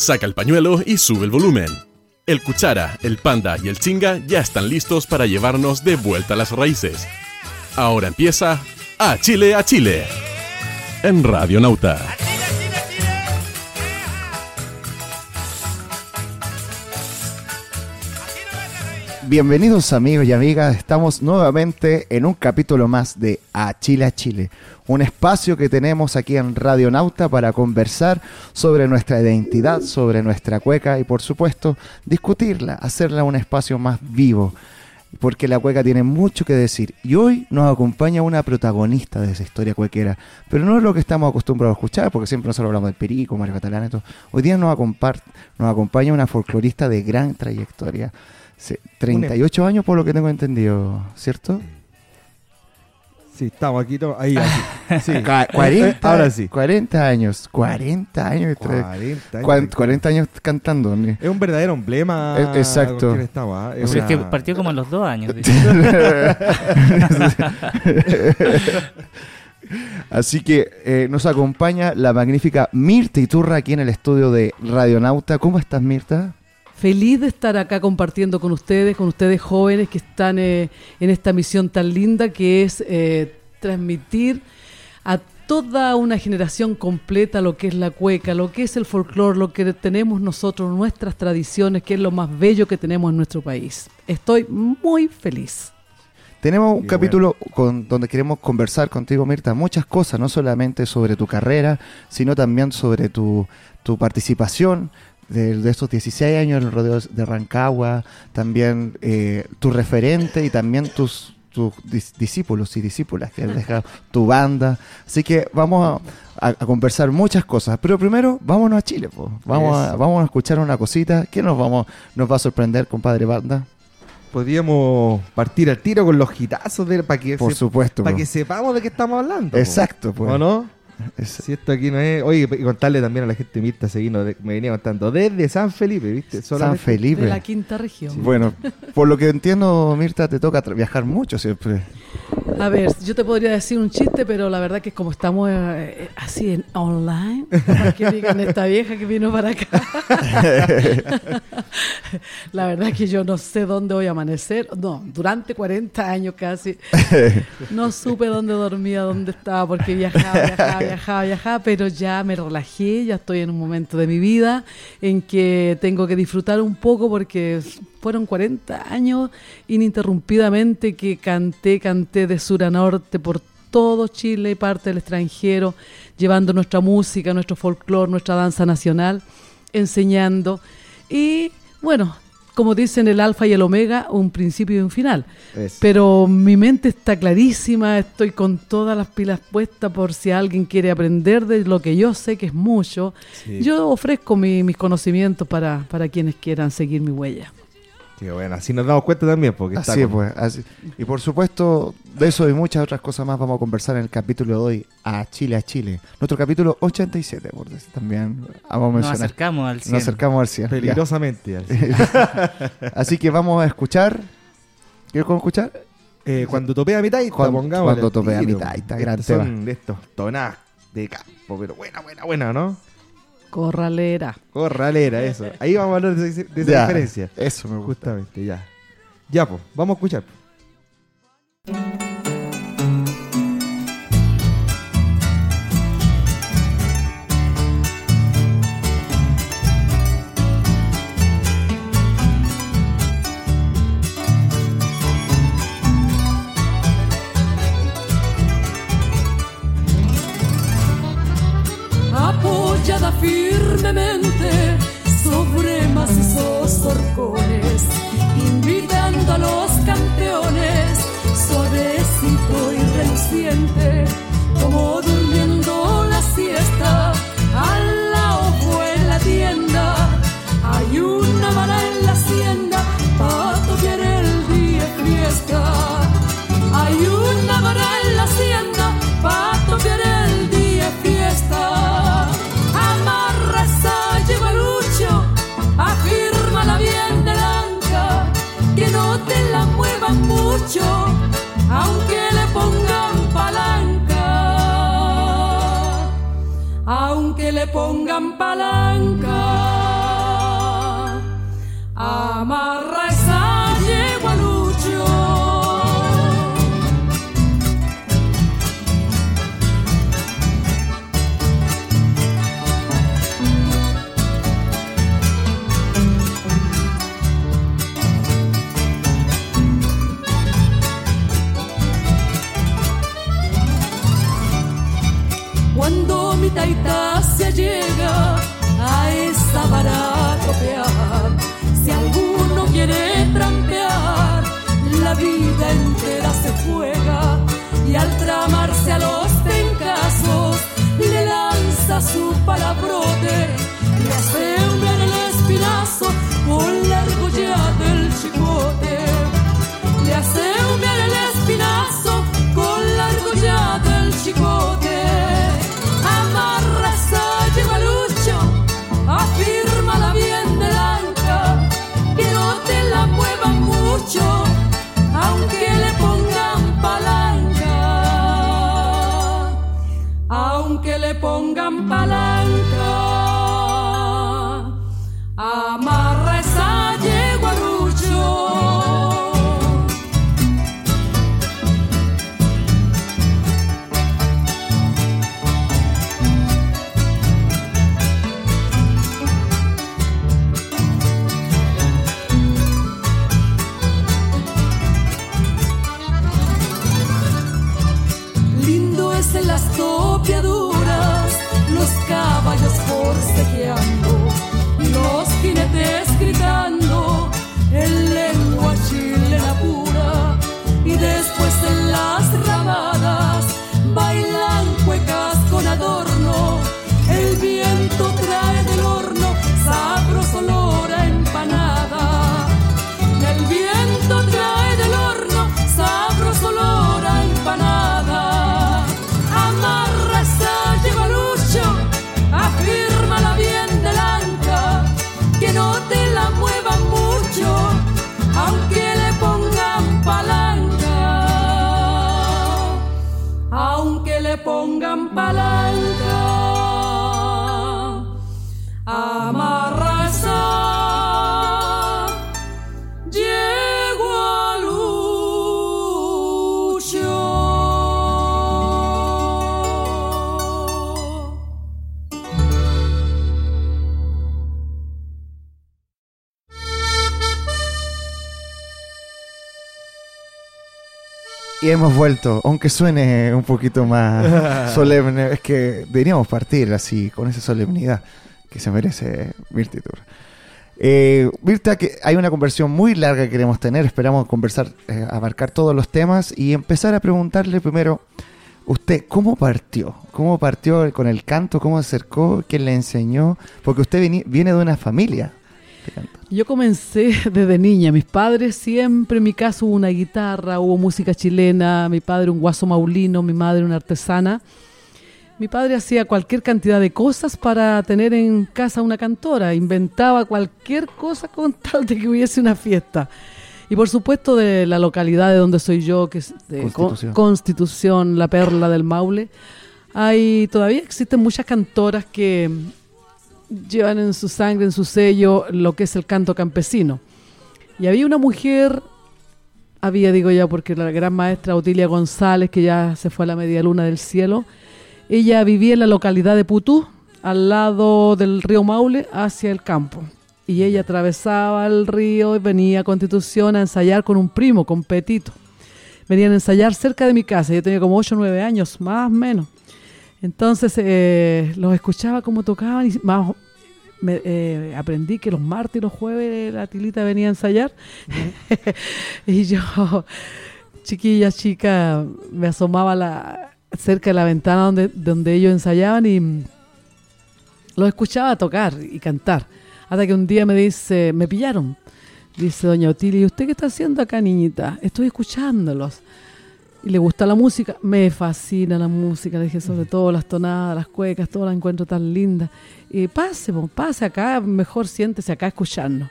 Saca el pañuelo y sube el volumen. El cuchara, el panda y el chinga ya están listos para llevarnos de vuelta a las raíces. Ahora empieza A Chile a Chile en Radio Nauta. Bienvenidos amigos y amigas, estamos nuevamente en un capítulo más de A Chile a Chile, un espacio que tenemos aquí en Radio Nauta para conversar sobre nuestra identidad, sobre nuestra cueca y por supuesto discutirla, hacerla un espacio más vivo, porque la cueca tiene mucho que decir. Y hoy nos acompaña una protagonista de esa historia cuequera, pero no es lo que estamos acostumbrados a escuchar, porque siempre nosotros hablamos del Perico, Mario Catalán y todo. Hoy día nos, nos acompaña una folclorista de gran trayectoria. 38 años por lo que tengo entendido, ¿cierto? Sí, estamos aquí, ahí, Sí. 40, ahora sí. 40 años, 40 años. 40 años, 40 años cantando. Es un verdadero emblema. Exacto. ¿ah? Es, que partió como a los dos años. Así que eh, nos acompaña la magnífica Mirta Iturra aquí en el estudio de Radionauta. ¿Cómo estás, Mirta? Feliz de estar acá compartiendo con ustedes, con ustedes jóvenes que están eh, en esta misión tan linda que es eh, transmitir a toda una generación completa lo que es la cueca, lo que es el folclore, lo que tenemos nosotros, nuestras tradiciones, que es lo más bello que tenemos en nuestro país. Estoy muy feliz. Tenemos un capítulo con, donde queremos conversar contigo, Mirta, muchas cosas, no solamente sobre tu carrera, sino también sobre tu, tu participación de, estos 16 años en el rodeo de Rancagua, también eh, tu referente y también tus, tus discípulos y discípulas que han dejado tu banda. Así que vamos a, conversar muchas cosas. Pero primero, vámonos a Chile. Vamos, a, vamos a escuchar una cosita. ¿Qué nos, vamos, nos va a sorprender, compadre banda? podríamos partir al tiro con los gitazos de, para que por supuesto para que sepamos de qué estamos hablando exacto pues. ¿o no? Si esto aquí no es. Oye, y contarle también a la gente Mirta Seguino, me venía contando, desde San Felipe, ¿viste? San Felipe. De la quinta región. Bueno, por lo que entiendo, Mirta, te toca viajar mucho siempre. A ver, yo te podría decir un chiste, pero la verdad que como estamos eh, eh, así en online, para que digan esta vieja que vino para acá. la verdad que yo no sé dónde voy a amanecer. No, durante 40 años casi. No supe dónde dormía, dónde estaba, porque viajaba, viajaba viajaba, viajaba, pero ya me relajé, ya estoy en un momento de mi vida en que tengo que disfrutar un poco porque fueron 40 años ininterrumpidamente que canté, canté de sur a norte por todo Chile y parte del extranjero, llevando nuestra música, nuestro folclore, nuestra danza nacional, enseñando. Y bueno, como dicen el alfa y el omega, un principio y un final. Pero mi mente está clarísima, estoy con todas las pilas puestas por si alguien quiere aprender de lo que yo sé que es mucho. Yo ofrezco mis conocimientos para, para quienes quieran seguir mi huella bueno, así nos damos cuenta también. Porque así pues. Y por supuesto, de eso y muchas otras cosas más vamos a conversar en el capítulo de hoy, a Chile a Chile. Nuestro capítulo 87, por también vamos a mencionar. Nos acercamos al 100. Nos acercamos al 100. Peligrosamente al así que vamos a escuchar. ¿Quieres escuchar? Eh, cuando topea a mitad, cuando, pongamos cuando topea a mitad, está gran tema. de estos tonas de campo, pero buena, buena, buena, ¿no? Corralera. Corralera, eso. Ahí vamos a hablar de, esa diferencia. Eso me gusta. Justamente, ya. Ya, pues, vamos a escuchar. Firmemente Y hemos vuelto, aunque suene un poquito más solemne, es que deberíamos partir así, con esa solemnidad que se merece Mirta Iturra. Eh, Mirta, que hay una conversión muy larga que queremos tener, esperamos conversar, eh, abarcar todos los temas y empezar a preguntarle primero, usted, ¿cómo partió? ¿Cómo partió con el canto? ¿Cómo se acercó? ¿Quién le enseñó? Porque usted viene de una familia Yo comencé desde niña. Mis padres siempre, en mi casa hubo una guitarra, hubo música chilena, mi padre un guaso maulino, mi madre una artesana. Mi padre hacía cualquier cantidad de cosas para tener en casa una cantora, inventaba cualquier cosa con tal de que hubiese una fiesta. Y por supuesto de la localidad de donde soy yo, que es de Con- Constitución. Constitución, la perla del Maule, hay todavía existen muchas cantoras que llevan en su sangre, en su sello, lo que es el canto campesino. Y había una mujer, había digo ya porque la gran maestra Otilia González, que ya se fue a la media luna del cielo, ella vivía en la localidad de Putú, al lado del río Maule, hacia el campo. Y ella atravesaba el río y venía a Constitución a ensayar con un primo, con Petito. Venían a ensayar cerca de mi casa, yo tenía como 8 o 9 años, más o menos. Entonces eh, los escuchaba como tocaban y más, me, eh, aprendí que los martes y los jueves la tilita venía a ensayar. y yo, chiquilla, chica, me asomaba la, cerca de la ventana donde, donde ellos ensayaban y los escuchaba tocar y cantar. Hasta que un día me dice, me pillaron. Dice doña Otilia, ¿y usted qué está haciendo acá, niñita? Estoy escuchándolos. Y le gusta la música, me fascina la música, le dije sobre todo las tonadas, las cuecas, todo la encuentro tan linda. Y pase, po, pase acá, mejor siéntese acá escuchando.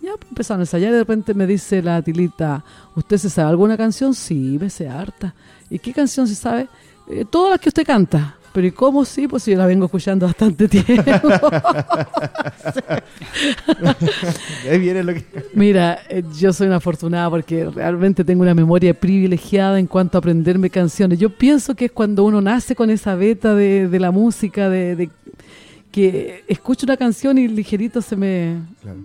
Ya pues, empezaron a ensayar y de repente me dice la tilita, ¿usted se sabe alguna canción? Sí, me sé harta. ¿Y qué canción se sabe? "Eh, todas las que usted canta. Pero ¿y cómo sí? Pues yo la vengo escuchando bastante tiempo. Ahí viene lo que... Mira, eh, yo soy una afortunada porque realmente tengo una memoria privilegiada en cuanto a aprenderme canciones. Yo pienso que es cuando uno nace con esa beta de, de la música, de, de que escucho una canción y ligerito se me,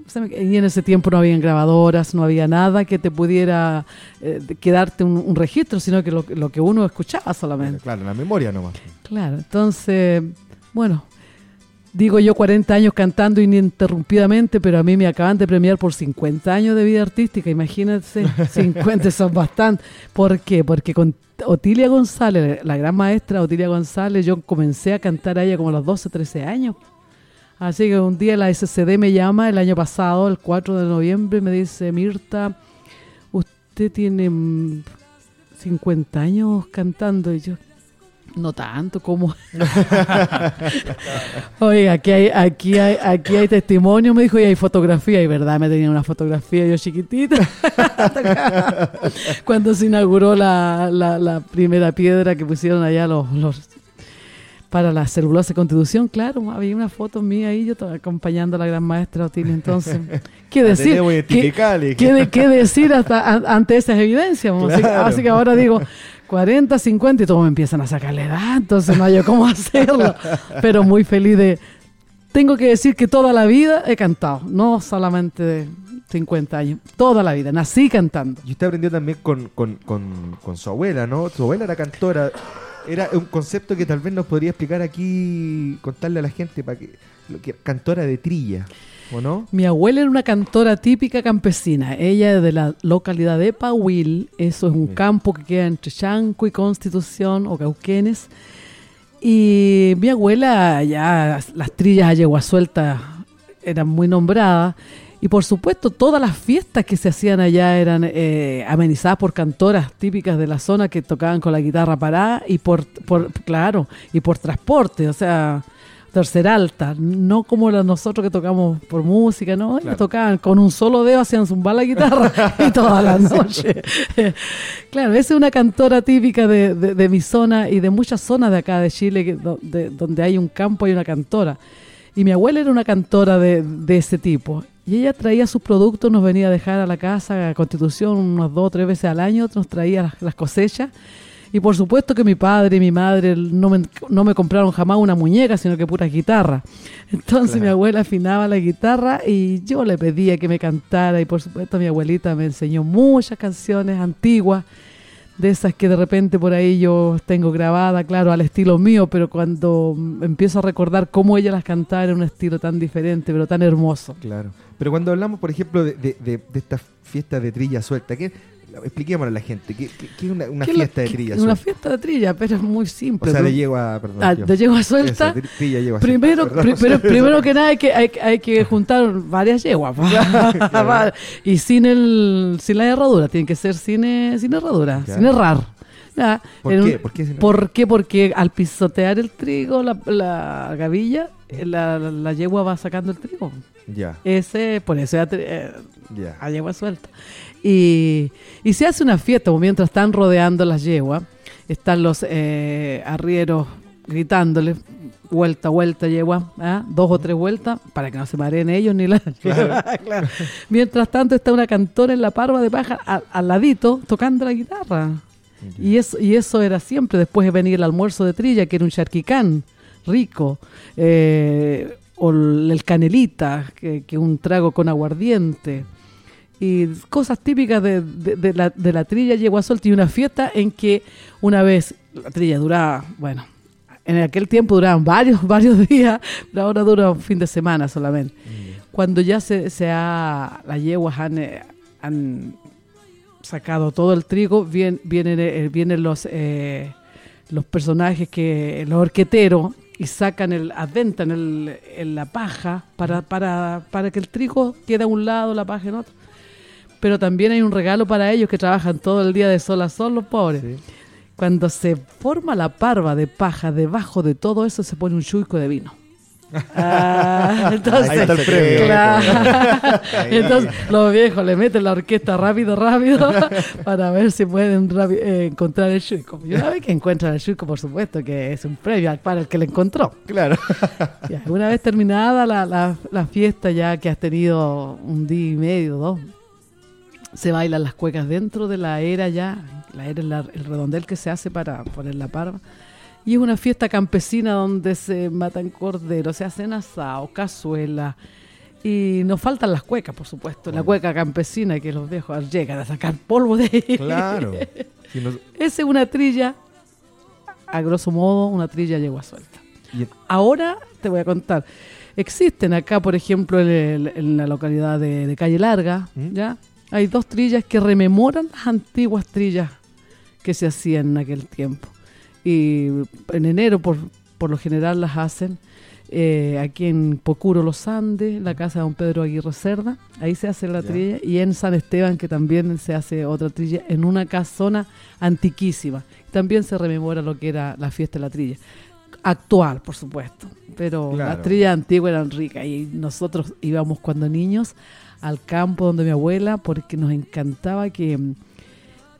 se me- Y en ese tiempo no habían grabadoras, no había nada que te pudiera eh, quedarte un, un registro, sino que lo, lo que uno escuchaba solamente. Claro, la memoria nomás. Claro, entonces, bueno, digo yo 40 años cantando ininterrumpidamente, pero a mí me acaban de premiar por 50 años de vida artística, imagínense, 50 son bastante. ¿Por qué? Porque con Otilia González, la gran maestra Otilia González, yo comencé a cantar a ella como a los 12, 13 años. Así que un día la SCD me llama el año pasado, el 4 de noviembre, y me dice, Mirta, usted tiene mm, 50 años cantando. Y yo, no tanto como. Oye, aquí hay, aquí hay, aquí hay testimonio, me dijo, y hay fotografía, y verdad, me tenía una fotografía yo chiquitita. Cuando se inauguró la, la, la primera piedra que pusieron allá los, los para la celulosa de constitución, claro, había una foto mía ahí, yo estaba acompañando a la gran maestra Otilia, entonces, ¿qué decir? ¿Qué, qué qué decir hasta an- ante esas evidencias? Así que ahora digo 40, 50 y todos me empiezan a sacar la edad, entonces no hay cómo hacerlo. Pero muy feliz de... Tengo que decir que toda la vida he cantado, no solamente de 50 años, toda la vida, nací cantando. Y usted aprendió también con, con, con, con su abuela, ¿no? Su abuela era cantora. Era un concepto que tal vez nos podría explicar aquí, contarle a la gente, para que cantora de trilla, ¿o no? Mi abuela era una cantora típica campesina. Ella es de la localidad de Pahuil. Eso es un Sí. campo que queda entre Chanco y Constitución o Cauquenes. Y mi abuela, ya las trillas a yegua suelta eran muy nombradas. Y por supuesto, todas las fiestas que se hacían allá eran eh, amenizadas por cantoras típicas de la zona que tocaban con la guitarra parada y por, por claro, y por transporte, o sea, tercera alta, no como la- nosotros que tocamos por música, ¿no? Ellos Claro. tocaban con un solo dedo, hacían zumbar la guitarra y toda la noche. claro, esa es una cantora típica de, de- de mi zona y de muchas zonas de acá de Chile, que, do- de- donde hay un campo y una cantora. Y mi abuela era una cantora de, de ese tipo. Y ella traía sus productos, nos venía a dejar a la casa, a Constitución, unas dos o tres veces al año, nos traía las, las cosechas. Y por supuesto que mi padre y mi madre no me, no me compraron jamás una muñeca, sino que pura guitarra. Entonces mi abuela afinaba la guitarra y yo le pedía que me cantara. Y por supuesto mi abuelita me enseñó muchas canciones antiguas, de esas que de repente por ahí yo tengo grabada, claro, al estilo mío, pero cuando empiezo a recordar cómo ella las cantaba era un estilo tan diferente, pero tan hermoso. Claro. Pero cuando hablamos, por ejemplo, de, de, de, de estas fiestas de trilla suelta, ¿qué, expliquémosle a la gente, ¿qué, qué- qué es una, una ¿Qué es fiesta la- de trilla Una fiesta de trilla, pero es muy O simple. sea, ¿no? de yegua, perdón. Ah, de yegua suelta. Eso, tri- trilla, yegua Primero, suelta, perdón. primero que nada hay que, hay, hay que juntar varias yeguas. y sin el sin la herradura, tiene que ser sin, eh, sin herradura, sin errar. ¿Por qué? un- ¿Por qué sin ¿Por qué? Porque al pisotear el trigo, la, la gavilla, eh, la, la- la yegua va sacando el trigo. Ya, Ese, por eso ya eh, ya. a yegua suelta. Y, y se hace una fiesta, mientras están rodeando las yeguas, están los eh, arrieros gritándole, vuelta, vuelta, yegua, ¿ah? dos o tres vueltas, para que no se mareen ellos ni la claro. Mientras tanto está una cantora en la parva de paja al, al ladito tocando la guitarra. Y eso, y eso era siempre. Después venía el almuerzo de trilla, que era un charquicán rico. eh, o el el canelita, que, que un trago con aguardiente. Y cosas típicas de, de- de la, de la trilla yegua suelta. Y una fiesta en que una vez la trilla duraba, bueno, en aquel tiempo duraban varios, varios días, pero ahora dura un fin de semana solamente. Cuando ya se, se ha, las yeguas han, eh, han sacado todo el trigo, vien- vienen, eh, vienen los, eh, los personajes que, los orqueteros, y sacan el, adventan el, en la paja para, para, para que el trigo quede a un lado, la paja en otro. Pero también hay un regalo para ellos que trabajan todo el día de sol a sol, los pobres. Sí. Cuando se forma la parva de paja, debajo de todo eso se pone un chuico de vino. Ah, entonces, Ahí está el premio. claro. entonces los viejos le meten la orquesta rápido, rápido, para ver si pueden eh, encontrar el chuico. Y una vez que encuentran el chuico, por supuesto que es un premio al- para el que le encontró. Claro. Ya, una vez terminada la, la- la fiesta, ya que has tenido un día y medio, dos, se bailan las cuecas dentro de la era ya, la era la- el redondel que se hace para poner la parva. Y es una fiesta campesina donde se matan corderos, se hacen asados, cazuelas. Y nos faltan las cuecas, por supuesto. La cueca campesina que los viejos llegan a sacar polvo de ahí. Claro. Si nos- Esa es una trilla, a grosso modo, una trilla yegua suelta. y- Ahora te voy a contar. Existen acá, por ejemplo, en, el- en la localidad de, de Calle Larga, ¿Mm? ¿ya? Hay dos trillas que rememoran las antiguas trillas que se hacían en aquel tiempo. Y en enero, por, por lo general, las hacen eh, aquí en Pocuro Los Andes, la casa de don Pedro Aguirre Cerda. Ahí se hace la Ya. trilla. Y en San Esteban, que también se hace otra trilla, en una casona antiquísima. También se rememora lo que era la fiesta de la trilla. Actual, por supuesto. Pero Claro. las trillas antiguas eran ricas. Y nosotros íbamos cuando niños al campo donde mi abuela, porque nos encantaba que mm,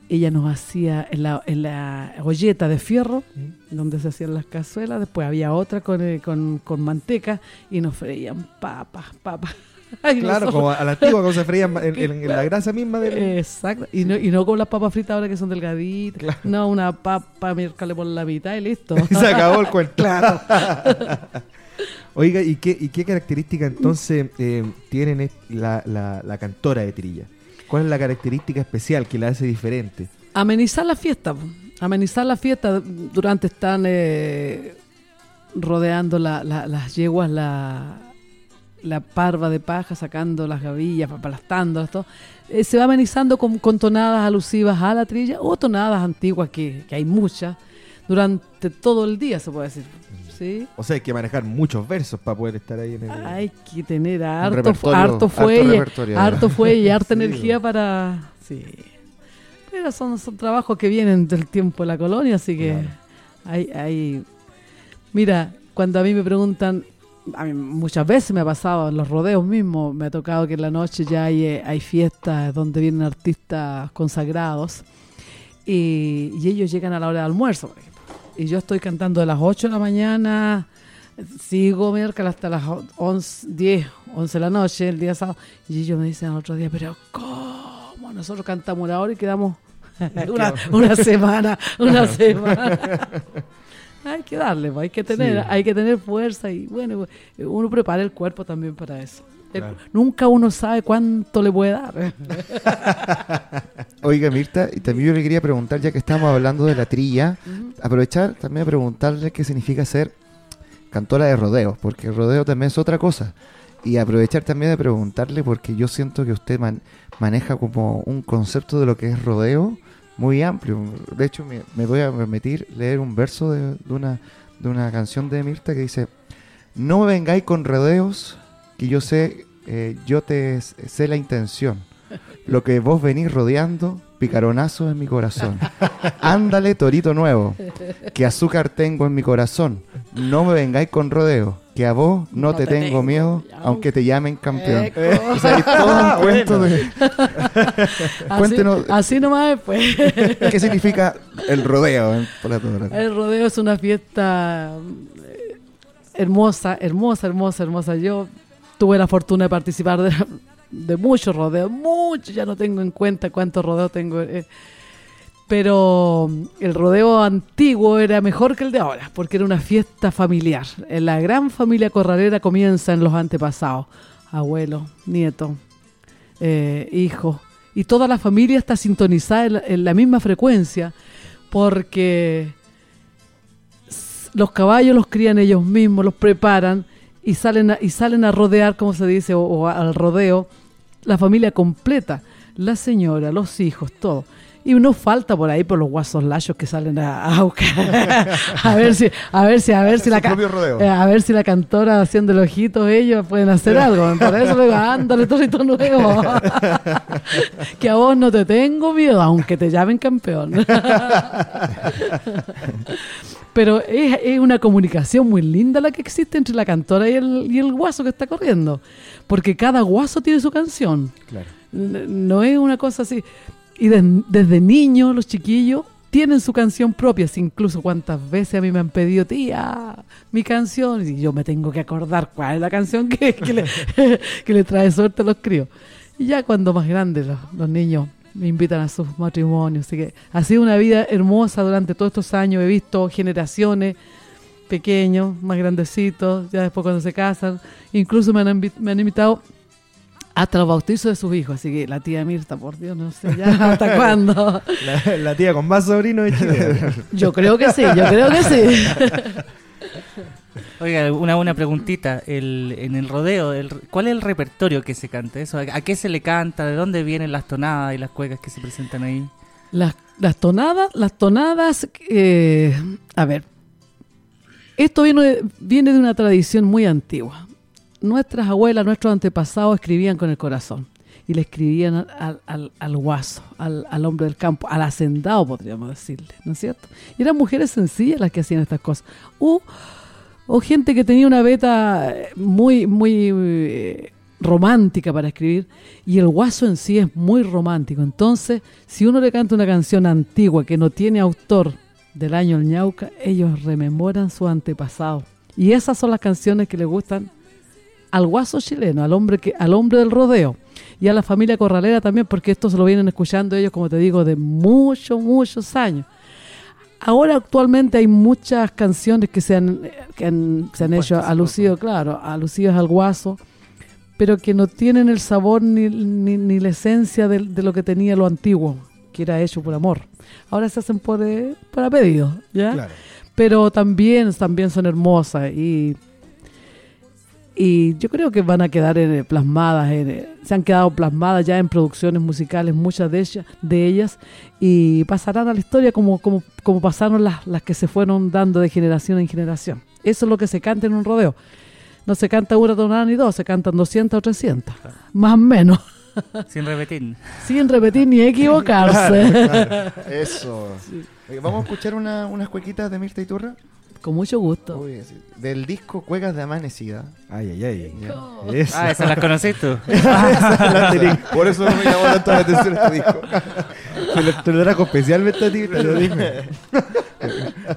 ella nos hacía en la, en la olleta de fierro, donde se hacían las cazuelas, después había otra con, eh, con, con manteca y nos freían papas, papas. Claro, como a la antigua cuando se freían en, en- en la grasa misma del... Exacto. Y no, y no con las papas fritas ahora que son delgaditas. No, una papa, miércoles por la mitad y listo. Y se acabó el cuento. Claro. Oiga, ¿y qué, y qué característica entonces eh, tienen la, la- la cantora de trilla? ¿Cuál es la característica especial que la hace diferente? Amenizar la fiesta. Amenizar la fiesta. Durante están eh, rodeando la- las yeguas, la, la parva de paja, sacando las gavillas, aplastándolas, todo. Eh, se va amenizando con, con tonadas alusivas a la trilla o tonadas antiguas, que, que hay muchas, durante todo el día, se puede decir. ¿Sí? O sea, hay que manejar muchos versos para poder estar ahí en el... Hay que tener harto, harto harto fuelle, repertorio, harto fuelle y harta Sí, energía para... Sí. Pero son, son trabajos que vienen del tiempo de la colonia, así que Claro. hay, hay... Mira, cuando a mí me preguntan, a mí muchas veces me ha pasado en los rodeos mismos, me ha tocado que en la noche ya hay, eh, hay fiestas donde vienen artistas consagrados y, y ellos llegan a la hora de almuerzo, por ejemplo. Y yo estoy cantando de las 8 de la mañana, sigo miércoles hasta las 11, 10, 11 de la noche, el día sábado. Y ellos me dicen al otro día, pero ¿cómo? Nosotros cantamos una hora y quedamos una, una semana, una semana. hay que darle, pues, hay que tener, Sí. hay que tener fuerza y bueno, uno prepara el cuerpo también para eso. Claro. Nunca uno sabe cuánto le puede dar. Oiga, Mirta, y también yo le quería preguntar, ya que estamos hablando de la trilla, aprovechar también a preguntarle qué significa ser cantora de rodeo, porque el rodeo también es otra cosa. Y aprovechar también de preguntarle, porque yo siento que usted man- maneja como un concepto de lo que es rodeo muy amplio. De hecho, me, me voy a permitir leer un verso de, de una, de una canción de Mirta que dice, no me vengáis con rodeos, que yo sé, eh, yo te sé la intención. Lo que vos venís rodeando, picaronazos en mi corazón. Ándale, torito nuevo, que azúcar tengo en mi corazón. No me vengáis con rodeo, que a vos no, te, tengo, miedo, aunque te llamen campeón. Eco. O sea, hay todo un cuento de... Así, Cuéntenos. así nomás después. ¿Qué significa el rodeo en? El rodeo es una fiesta eh, hermosa, hermosa, hermosa, hermosa. Yo tuve la fortuna de participar de, muchos rodeos, muchos, ya no tengo en cuenta cuántos rodeos tengo. eh, pero el rodeo antiguo era mejor que el de ahora, porque era una fiesta familiar. La gran familia corralera comienza en los antepasados, abuelo, nieto, eh, hijo, y toda la familia está sintonizada en la, misma frecuencia, porque los caballos los crían ellos mismos, los preparan y salen a, y salen a rodear, como se dice, o, o al rodeo, la familia completa, la señora, los hijos, todo. Y no falta por ahí por los guasos lachos que salen a, a buscar a ver si a ver si a ver si la eh, a ver si la cantora haciendo el ojito ellos pueden hacer algo. Por eso le digo, ándale, torito nuevo. que a vos no te tengo miedo, aunque te llamen campeón. Pero es, es una comunicación muy linda la que existe entre la cantora y el, y el guaso que está corriendo. Porque cada guaso tiene su canción. Claro. No es una cosa así. Y de- desde niños los chiquillos tienen su canción propia. Incluso cuántas veces a mí me han pedido, tía, mi canción. Y yo me tengo que acordar cuál es la canción que, que le, que le trae suerte a los críos. Y ya cuando más grandes los, los niños me invitan a sus matrimonios. Así que ha sido una vida hermosa durante todos estos años. He visto generaciones pequeños, más grandecitos, ya después cuando se casan. Incluso me han, me han invitado hasta los bautizos de sus hijos. Así que la tía Mirta, por Dios, no sé ya hasta cuándo. La, la tía con más sobrinos de Chile. Yo creo que sí, yo creo que sí. Oiga, una, una preguntita. El, en el rodeo, ¿cuál es el repertorio que se canta? Eso, ¿A qué se le canta? ¿De dónde vienen las tonadas y las cuecas que se presentan ahí? Las, las tonadas, las tonadas, eh, a ver, esto viene, viene de una tradición muy antigua. Nuestras abuelas, nuestros antepasados escribían con el corazón y le escribían al, al- al- guaso, al, al hombre del campo, al hacendado, podríamos decirle, ¿no es cierto? Y eran mujeres sencillas las que hacían estas cosas. O, o gente que tenía una beta eh, muy, muy eh, romántica para escribir y el guaso en sí es muy romántico. Entonces, si uno le canta una canción antigua que no tiene autor del año el ñauca, ellos rememoran su antepasado. Y esas son las canciones que le gustan al guaso chileno, al hombre que al hombre del rodeo y a la familia corralera también, porque esto se lo vienen escuchando ellos, como te digo, de muchos, muchos años. Ahora actualmente hay muchas canciones que se han, que han- se han hecho alucido, claro, alucidas al guaso, pero que no tienen el sabor ni, ni- ni la esencia de, de lo que tenía lo antiguo, que era hecho por amor. Ahora se hacen por, eh, para pedido, ¿ya? Claro. pero también, también son hermosas y, y yo creo que van a quedar eh, plasmadas, eh, se han quedado plasmadas ya en producciones musicales, muchas de ellas, de ellas y pasarán a la historia como, como, como pasaron las, las que se fueron dando de generación en generación. Eso es lo que se canta en un rodeo. No se canta una tonada ni dos, se cantan 200 o 300, más o menos, Sin repetir. sin repetir ni equivocarse. Eso. Vamos a escuchar una- unas cuequitas de Mirta Iturra. Con mucho gusto. Uy. Del disco Cuecas de Amanecida. Ay, ay, ay. Eso. Ah, esas las conoces tú. Por eso me llamó tanto la atención este disco. Te lo, te lo trajo especialmente a ti, te lo dije.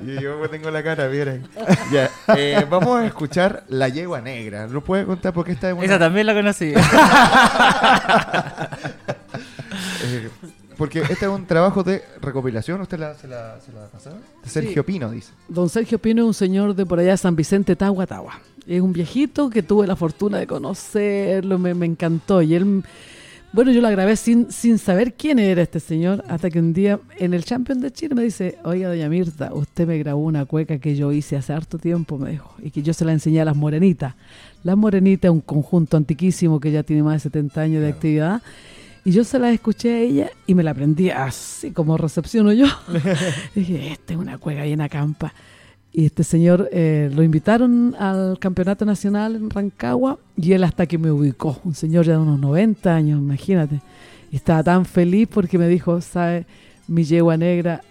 Y yo tengo la cara, miren. Ya, eh, vamos a escuchar La Yegua Negra. ¿Lo puede contar por qué esta es una- Esa también la conocí. eh, porque este es un trabajo de recopilación. ¿Usted la, se la, se la pasó? De Sergio Pino, dice. Don Sergio Pino es un señor de por allá San Vicente, Tagua, Tagua. Es un viejito que tuve la fortuna de conocerlo, me, me encantó. Y él, bueno, yo la grabé sin, sin saber quién era este señor, hasta que un día en el Champion de Chile me dice, oiga, doña Mirta, usted me grabó una cueca que yo hice hace harto tiempo, me dijo, y que yo se la enseñé a las Morenitas. Las Morenitas es un conjunto antiquísimo que ya tiene más de 70 años de actividad. Y yo se la escuché a ella y me la aprendí así como recepciono yo. Dije, esta es una cuega llena campa. Y este señor eh, lo invitaron al campeonato nacional en Rancagua y él hasta que me ubicó, un señor ya de unos 90 años, imagínate. Y estaba tan feliz porque me dijo, sabe, mi yegua negra,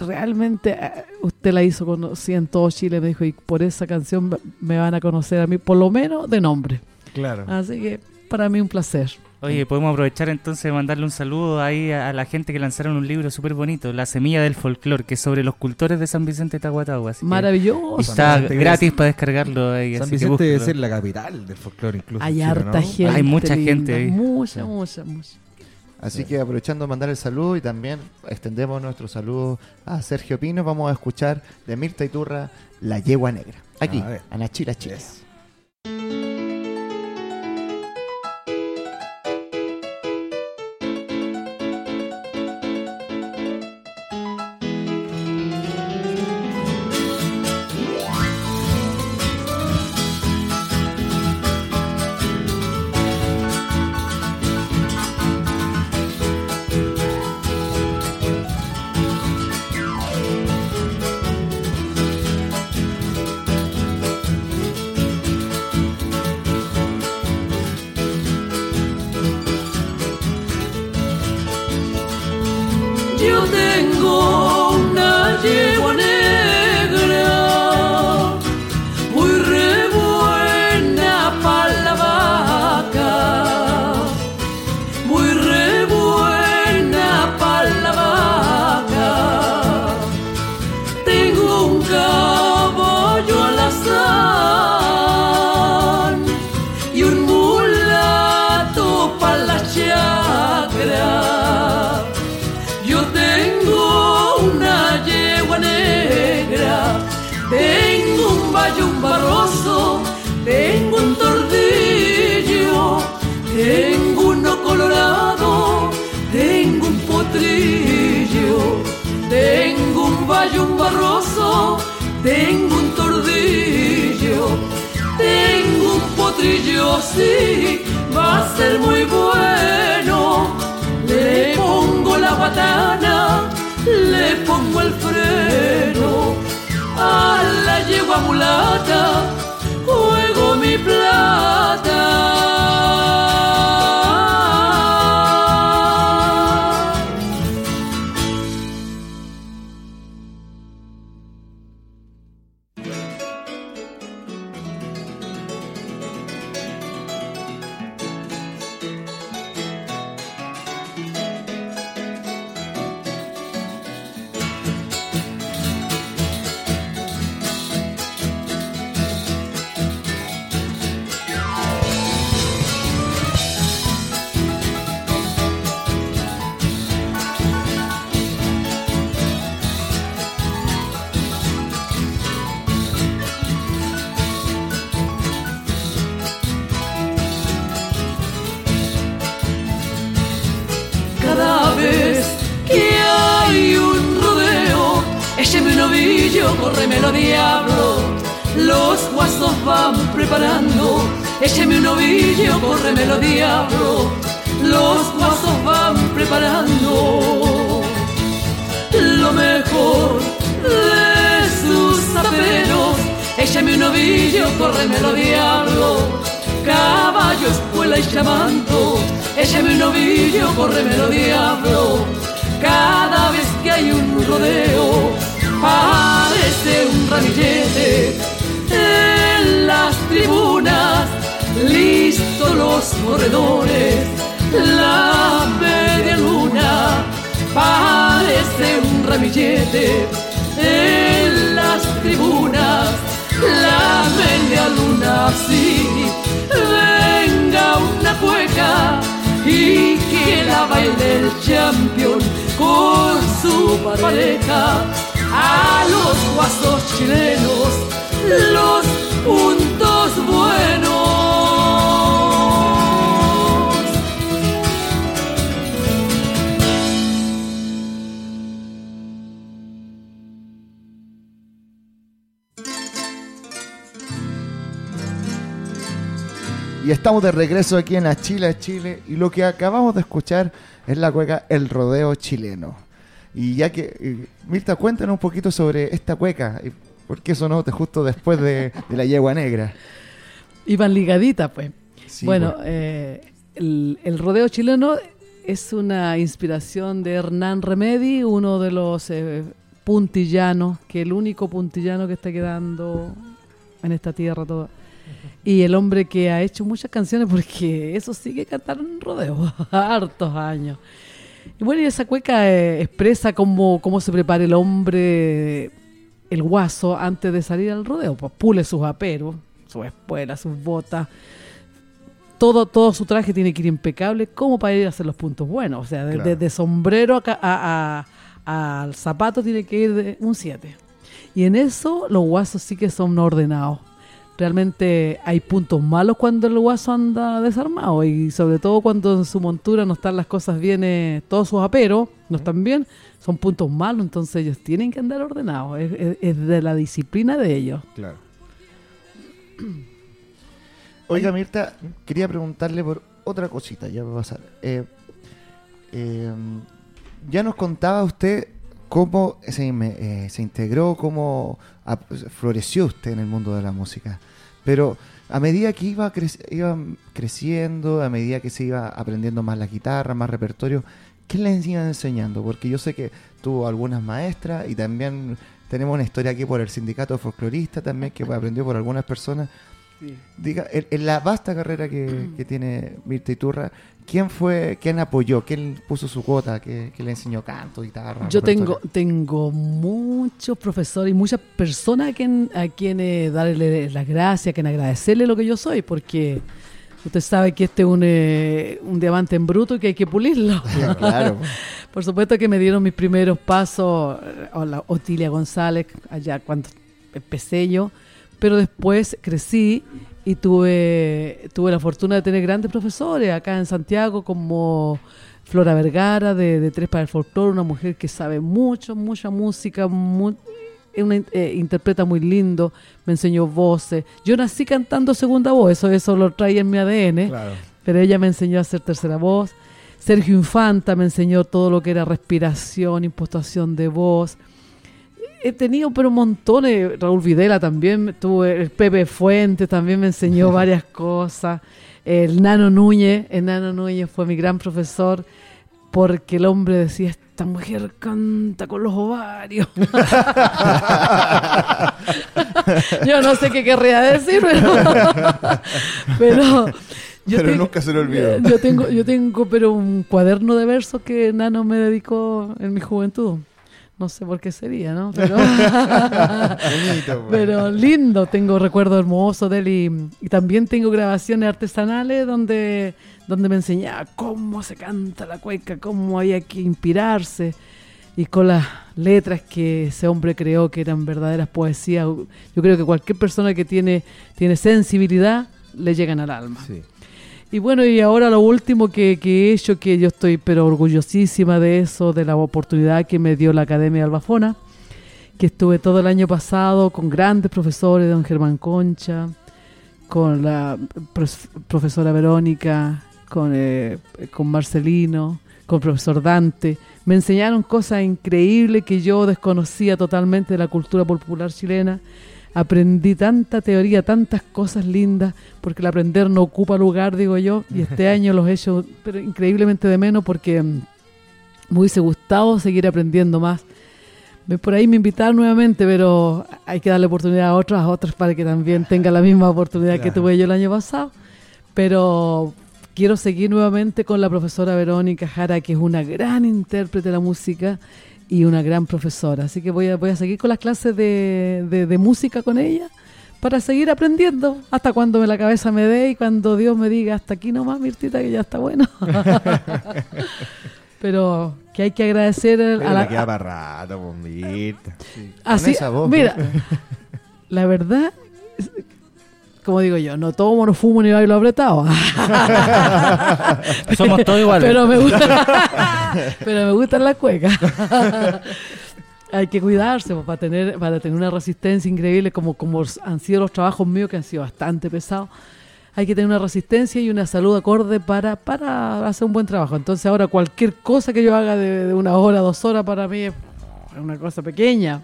realmente eh, usted la hizo conocida en todo Chile, me dijo, y por esa canción me van a conocer a mí, por lo menos de nombre. Claro. Así que para mí un placer. Oye, podemos aprovechar entonces de mandarle un saludo ahí a, a la gente que lanzaron un libro súper bonito, La Semilla del Folclor, que es sobre los cultores de San Vicente de Tahuatahua. Maravilloso. Está gratis para descargarlo ahí. San así que Vicente debe ser la capital del folclore incluso. Hay Chile, harta ¿no? gente. Hay mucha linda, gente ahí. Mucha, mucha, mucha. Así que aprovechando de mandar el saludo y también extendemos nuestro saludo a Sergio Pino, vamos a escuchar de Mirta Iturra La Yegua Negra. Aquí, A ver. a Nachila Chile. Yes. Y estamos de regreso aquí en la Chile, Chile. Y lo que acabamos de escuchar es la cueca El Rodeo Chileno. Y ya que, Mirta, cuéntanos un poquito sobre esta cueca. y ¿Por qué sonó justo después de, de la yegua negra? Iban ligaditas, pues. Sí, bueno, pues. eh, el, el rodeo chileno es una inspiración de Hernán Remedi, uno de los eh, puntillanos, que el único puntillano que está quedando en esta tierra toda. Y el hombre que ha hecho muchas canciones, porque eso sí que cantaron rodeo, hartos años. Y bueno, y esa cueca eh, expresa cómo, cómo se prepara el hombre, el guaso, antes de salir al rodeo. Pues pule sus aperos, sus espuelas, sus botas. Todo, todo su traje tiene que ir impecable, como para ir a hacer los puntos buenos. O sea, Claro. desde sombrero a a- a- al zapato tiene que ir de un 7. Y en eso los guasos sí que son ordenados. Realmente hay puntos malos cuando el guaso anda desarmado y sobre todo cuando en su montura no están las cosas bien, eh, todos sus aperos no están bien, son puntos malos, entonces ellos tienen que andar ordenados. Es, es- es de la disciplina de ellos. Claro. Oiga, Mirta, quería preguntarle por otra cosita, ya va a pasar. Eh, eh, ya nos contaba usted cómo se, eh, se integró, cómo floreció usted en el mundo de la música. Pero a medida que iba, crec- iba creciendo, a medida que se iba aprendiendo más la guitarra, más repertorio, ¿qué le iban enseñando? Porque yo sé que tuvo algunas maestras y también tenemos una historia aquí por el sindicato de folcloristas también que aprendió por algunas personas. Diga, en, en la vasta carrera que, que tiene Mirta Iturra, ¿quién fue, quién apoyó, quién puso su cuota, que, que le enseñó canto, guitarra? Yo tengo, tengo muchos profesores y muchas personas a, quien, a quienes darle las gracias, a quienes agradecerle lo que yo soy, porque usted sabe que este es un, eh, un diamante en bruto y que hay que pulirlo. Claro. Por supuesto que me dieron mis primeros pasos, eh, hola, Otilia González, allá cuando empecé yo, pero después crecí y tuve, tuve la fortuna de tener grandes profesores acá en Santiago como Flora Vergara de, de Tres para el Folclore, una mujer que sabe mucho, mucha música, mu- es una eh, interpreta muy lindo, me enseñó voces. Yo nací cantando segunda voz, eso, eso lo traía en mi ADN, Claro. pero ella me enseñó a hacer tercera voz. Sergio Infanta me enseñó todo lo que era respiración, impostación de voz. He tenido pero montones, Raúl Videla también, tuve el Pepe Fuentes también me enseñó varias cosas. El Nano Núñez, el Nano Núñez fue mi gran profesor porque el hombre decía, esta mujer canta con los ovarios. Yo no sé qué querría decir, pero... pero yo Pero tengo- nunca se lo olvidó. Yo tengo, yo tengo pero un cuaderno de versos que Nano me dedicó en mi juventud. No sé por qué sería, ¿no? Pero, pero lindo, tengo recuerdos hermosos de él y, y también tengo grabaciones artesanales donde, donde me enseñaba cómo se canta la cueca, cómo había que inspirarse y con las letras que ese hombre creó que eran verdaderas poesías. Yo creo que cualquier persona que tiene, tiene sensibilidad le llegan al alma. Sí. Y bueno, y ahora lo último que, que he hecho, que yo estoy pero orgullosísima de eso, de la oportunidad que me dio la Academia de Albafona, que estuve todo el año pasado con grandes profesores, don Germán Concha, con la profesora Verónica, con, eh, con Marcelino, con el profesor Dante. Me enseñaron cosas increíbles que yo desconocía totalmente de la cultura popular chilena. Aprendí tanta teoría, tantas cosas lindas, porque el aprender no ocupa lugar, digo yo, y este año los he hecho pero increíblemente de menos porque mm, me hubiese gustado seguir aprendiendo más. Por ahí me invitaron nuevamente, pero hay que darle oportunidad a otros, a otros para que también tengan la misma oportunidad que tuve yo el año pasado. Pero quiero seguir nuevamente con la profesora Verónica Jara, que es una gran intérprete de la música y una gran profesora. Así que voy a, voy a seguir con las clases de, de- de música con ella para seguir aprendiendo hasta cuando me la cabeza me dé y cuando Dios me diga hasta aquí nomás, Mirtita, que ya está bueno. Pero que hay que agradecer a Pero la, le queda para rato, Mirta. Así, esa voz, mira, la verdad, como digo yo, no tomo, no fumo ni bailo apretado. Somos todos iguales. pero me gusta, pero me gustan las cuecas. Hay que cuidarse pues, para tener para tener una resistencia increíble como como han sido los trabajos míos que han sido bastante pesados. Hay que tener una resistencia y una salud acorde para, para hacer un buen trabajo. Entonces ahora cualquier cosa que yo haga de, de una hora, dos horas para mí es una cosa pequeña.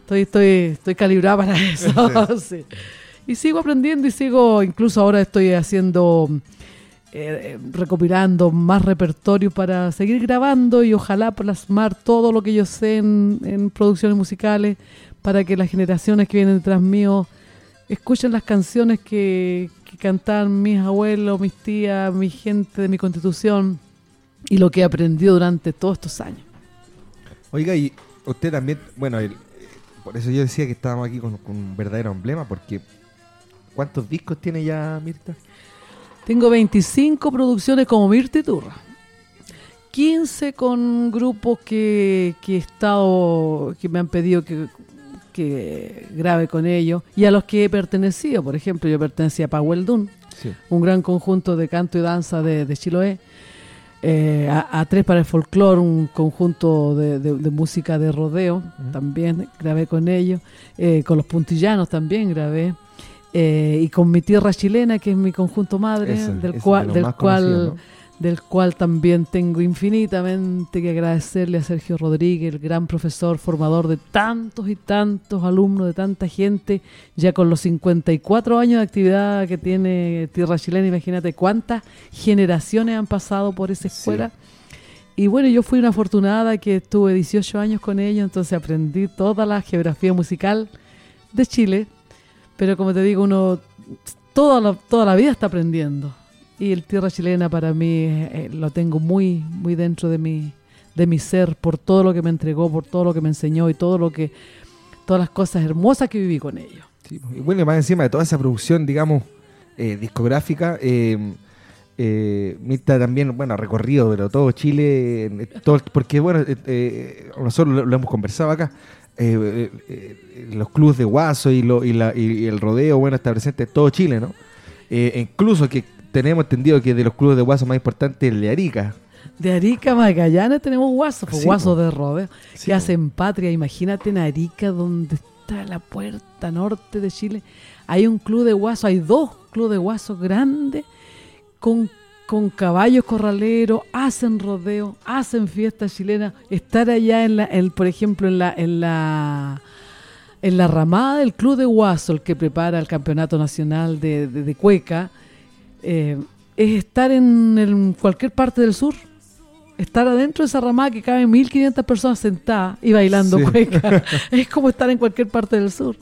Estoy, estoy, estoy calibrada para eso. sí. Y sigo aprendiendo y sigo, incluso ahora estoy haciendo, eh, eh, recopilando más repertorio para seguir grabando y ojalá plasmar todo lo que yo sé en, producciones musicales para que las generaciones que vienen detrás mío escuchen las canciones que, que cantaban mis abuelos, mis tías, mi gente de mi constitución y lo que he aprendido durante todos estos años. Oiga, y usted también, bueno, eh, por eso yo decía que estábamos aquí con un verdadero emblema, porque ¿cuántos discos tiene ya Mirta? Tengo 25 producciones como Mirta y Turra. 15 con grupos que, que he estado, que me han pedido que, que grabe con ellos y a los que he pertenecido. Por ejemplo, yo pertenecía a Powell Dun, Sí. un gran conjunto de canto y danza de, de Chiloé. Eh, a, a Tres para el Folclore, un conjunto de, de- de música de rodeo, también grabé con ellos. Eh, con los Puntillanos también grabé. Eh, y con mi tierra chilena, que es mi conjunto madre, del cual, de los del más cual conocidos, ¿no? del cual también tengo infinitamente que agradecerle a Sergio Rodríguez, el gran profesor, formador de tantos y tantos alumnos, de tanta gente, ya con los 54 años de actividad que tiene Tierra Chilena, imagínate cuántas generaciones han pasado por esa escuela. Y bueno, yo fui una afortunada que estuve 18 años con ellos, entonces aprendí toda la geografía musical de Chile, pero como te digo, uno toda la, toda la vida está aprendiendo. Y el Tierra Chilena para mí eh, lo tengo muy, muy dentro de mi, de mi ser, por todo lo que me entregó, por todo lo que me enseñó y todo lo que, todas las cosas hermosas que viví con ellos. Y bueno, y más encima de toda esa producción, digamos, eh, discográfica, eh, eh, Mirta también, bueno, ha recorrido, pero todo Chile, en- todo, porque bueno, eh, eh, nosotros lo hemos conversado acá, eh, eh, eh, los clubes de Guaso y, lo, y, la, y, el rodeo, bueno, está presente en todo Chile, ¿no? Eh, incluso que tenemos entendido que de los clubes de Guaso más importante es el de Arica. De Arica Magallanes tenemos guasos, pues, Sí, guasos po. de rodeo, Sí, que po. hacen patria. Imagínate en Arica, donde está la puerta norte de Chile. Hay un club de guasos, hay dos clubes de guasos grandes con, con caballos corraleros, hacen rodeo, hacen fiestas chilenas. Estar allá, en la, en, por ejemplo, en la, en la en la ramada del Club de Guaso, el que prepara el Campeonato Nacional de, de- de Cueca, eh, es estar en, el- cualquier parte del sur. Estar adentro de esa ramada que caben 1.500 personas sentadas y bailando Sí. cueca. es como estar en cualquier parte del sur.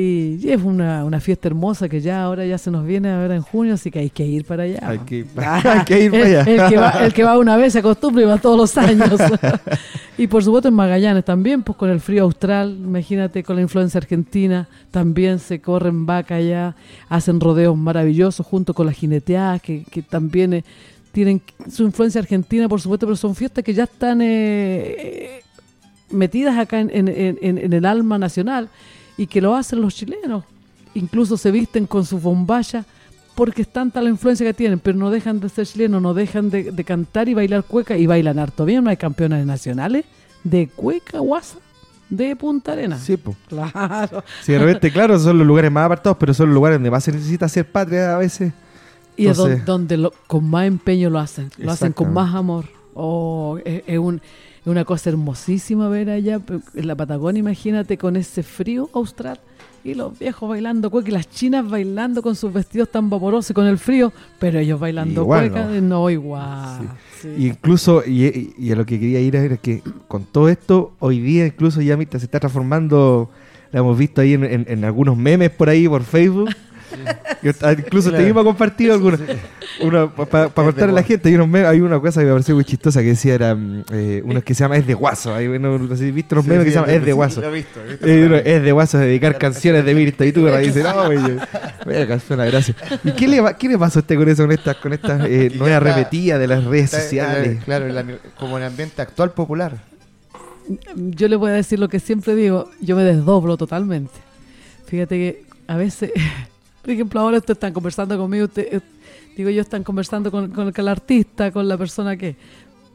Y, es una, una fiesta hermosa que ya ahora ya se nos viene a ver en junio, así que hay que ir para allá. Hay que, hay que ir para allá. el que va, el que va una vez se acostumbra y va todos los años. y por supuesto en Magallanes también, pues con el frío austral, imagínate con la influencia argentina, también se corren vaca allá, hacen rodeos maravillosos junto con las jineteadas que, que también eh, tienen su influencia argentina, por supuesto, pero son fiestas que ya están eh, eh, metidas acá en- en- en el alma nacional y que lo hacen los chilenos. Incluso se visten con sus bombayas porque es tanta la influencia que tienen, pero no dejan de ser chilenos, no dejan de, de cantar y bailar cueca y bailan harto bien. No hay campeonas nacionales de cueca guasa de Punta Arenas. Sí, po. Claro. Sí, de repente, claro, son los lugares más apartados, pero son los lugares donde más se necesita hacer patria a veces. Y es don- Entonces- donde lo- con más empeño lo hacen, lo hacen con más amor. Oh, es, es un- es una cosa hermosísima ver allá en la Patagonia, imagínate con ese frío austral y los viejos bailando cueca y las chinas bailando con sus vestidos tan vaporosos y con el frío, pero ellos bailando Igual, cueca, ¿no? eh, no, igual. sí. Y incluso, y, a lo que quería ir era que con todo esto, hoy día incluso ya se está transformando, la hemos visto ahí en, en- en algunos memes por ahí, por Facebook. Yo, ah, incluso te mismo compartido algunos. Para contarle a la gente, hay, unos memes- hay una cosa que me pareció muy chistosa que decía, era mm, eh, unos que se llama Es de Guaso. Hay, bueno, no sé si viste los memes que se llama Es de Guaso. Lo he visto, lo he visto. Eh, uno, es de guaso dedicar canciones de Mirta y tú y dice, no, güey, vaya canción, gracias. ¿Y qué le, qué le pasó a usted con eso, con estas, con estas eh, está- repetidas de las redes Está- sociales? eh, Claro, en la- como en el ambiente actual popular. Yo le voy a decir lo que siempre digo, yo me desdoblo totalmente. Fíjate que a veces, por ejemplo, ahora ustedes están conversando conmigo, usted, eh, digo yo, están conversando con, el artista, con la persona que...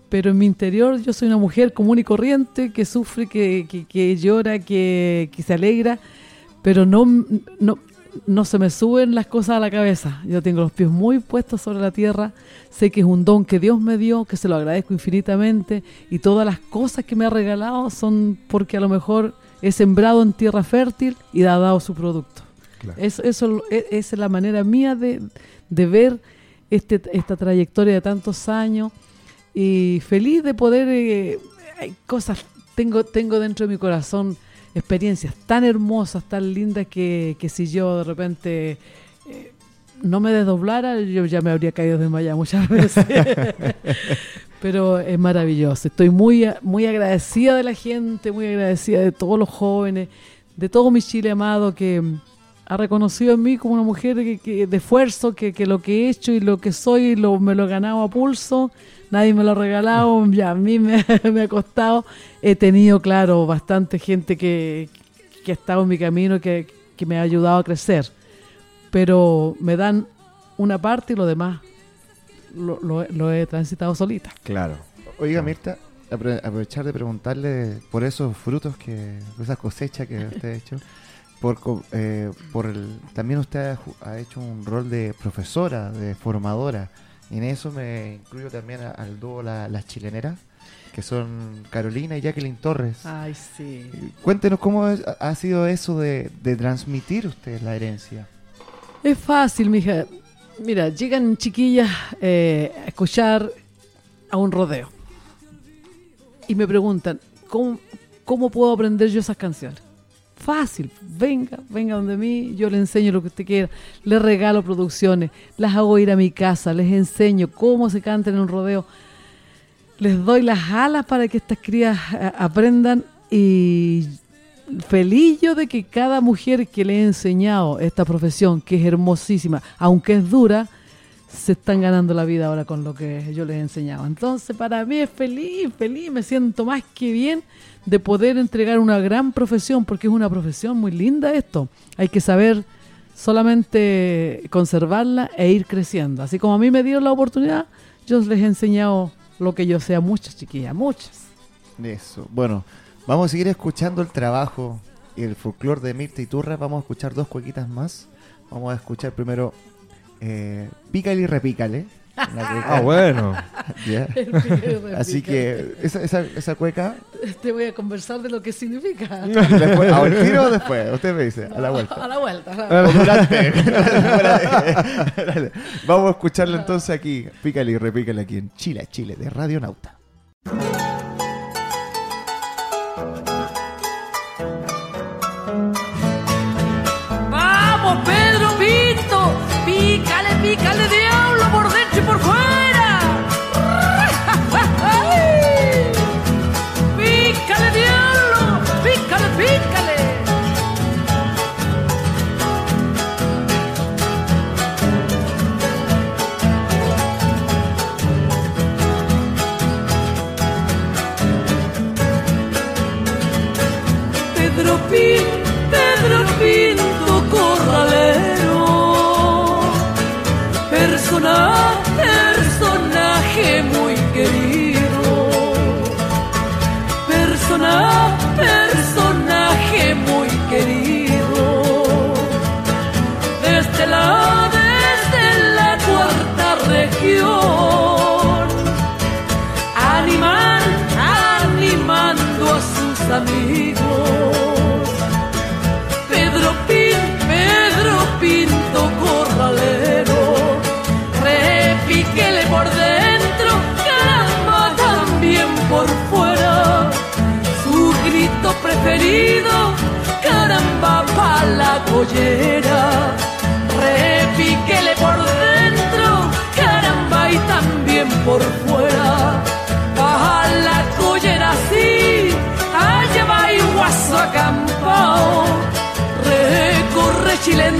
Pero en mi interior yo soy una mujer común y corriente que sufre, que llora, que, que se alegra, pero no, no, no se me suben las cosas a la cabeza. Yo tengo los pies muy puestos sobre la tierra, sé que es un don que Dios me dio, que se lo agradezco infinitamente y todas las cosas que me ha regalado son porque a lo mejor he sembrado en tierra fértil y ha dado su producto. Claro. Eso, eso e- esa es la manera mía de, ver este, esta trayectoria de tantos años. Y feliz de poder eh, hay cosas tengo tengo dentro de mi corazón experiencias tan hermosas tan lindas que, si yo de repente eh, no me desdoblara yo ya me habría caído desmayada muchas veces. Pero es maravilloso. Estoy muy muy agradecida de la gente muy agradecida de todos los jóvenes de todo mi Chile amado que ha reconocido en mí como una mujer que, que- de esfuerzo, que, que lo que he hecho y lo que soy lo, me lo he ganado a pulso, nadie me lo ha regalado, ya a mí me, me ha costado. He tenido, claro, bastante gente que, que ha estado en mi camino, que, que me ha ayudado a crecer, pero me dan una parte y lo demás lo, lo- lo he transitado solita. Claro. Oiga, Mirta, apro- aprovechar de preguntarle por esos frutos que, por esas cosechas que usted ha hecho. Por, eh, por el, también usted ha, hecho un rol de profesora, de formadora. Y en eso me incluyo también a- al dúo la- Las Chileneras, que son Carolina y Jacqueline Torres. Ay, sí. Cuéntenos cómo es- ha ha sido eso de, de transmitir usted la herencia. Es fácil, mija. Mira, llegan chiquillas eh, a escuchar a un rodeo y me preguntan, ¿cómo, ¿cómo puedo aprender yo esas canciones? Fácil, venga, venga donde mí, yo le enseño lo que usted quiera, le regalo producciones, las hago ir a mi casa, les enseño cómo se canta en un rodeo, les doy las alas para que estas crías eh, aprendan y feliz yo de que cada mujer que le he enseñado esta profesión, que es hermosísima, aunque es dura, se están ganando la vida ahora con lo que yo les he enseñado. Entonces, para mí es feliz, feliz, me siento más que bien de poder entregar una gran profesión, porque es una profesión muy linda esto. Hay que saber solamente conservarla e ir creciendo. Así como a mí me dieron la oportunidad, yo les he enseñado lo que yo sea, muchas chiquillas, muchas. Eso. Bueno, vamos a seguir escuchando el trabajo y el folclore de Mirta y Turra. Vamos a escuchar dos cuequitas más. Vamos a escuchar primero eh, Pícale y Repícale. La cueca. Ah, bueno. Así que esa, esa, esa cueca, Te voy a conversar de lo que significa. después, ¿al tiro o después? Usted me dice, a la vuelta. A la vuelta. a la-. Vamos a escucharlo entonces aquí. Pícale y repícale aquí en Chile, Chile, de Radio Nauta. Vamos, Pedro Pinto, pícale, pícale, diablo, la collera. Repíquele por dentro, caramba y también por fuera. Baja la collera sí, allá va y guaso acampao. Recorre Chile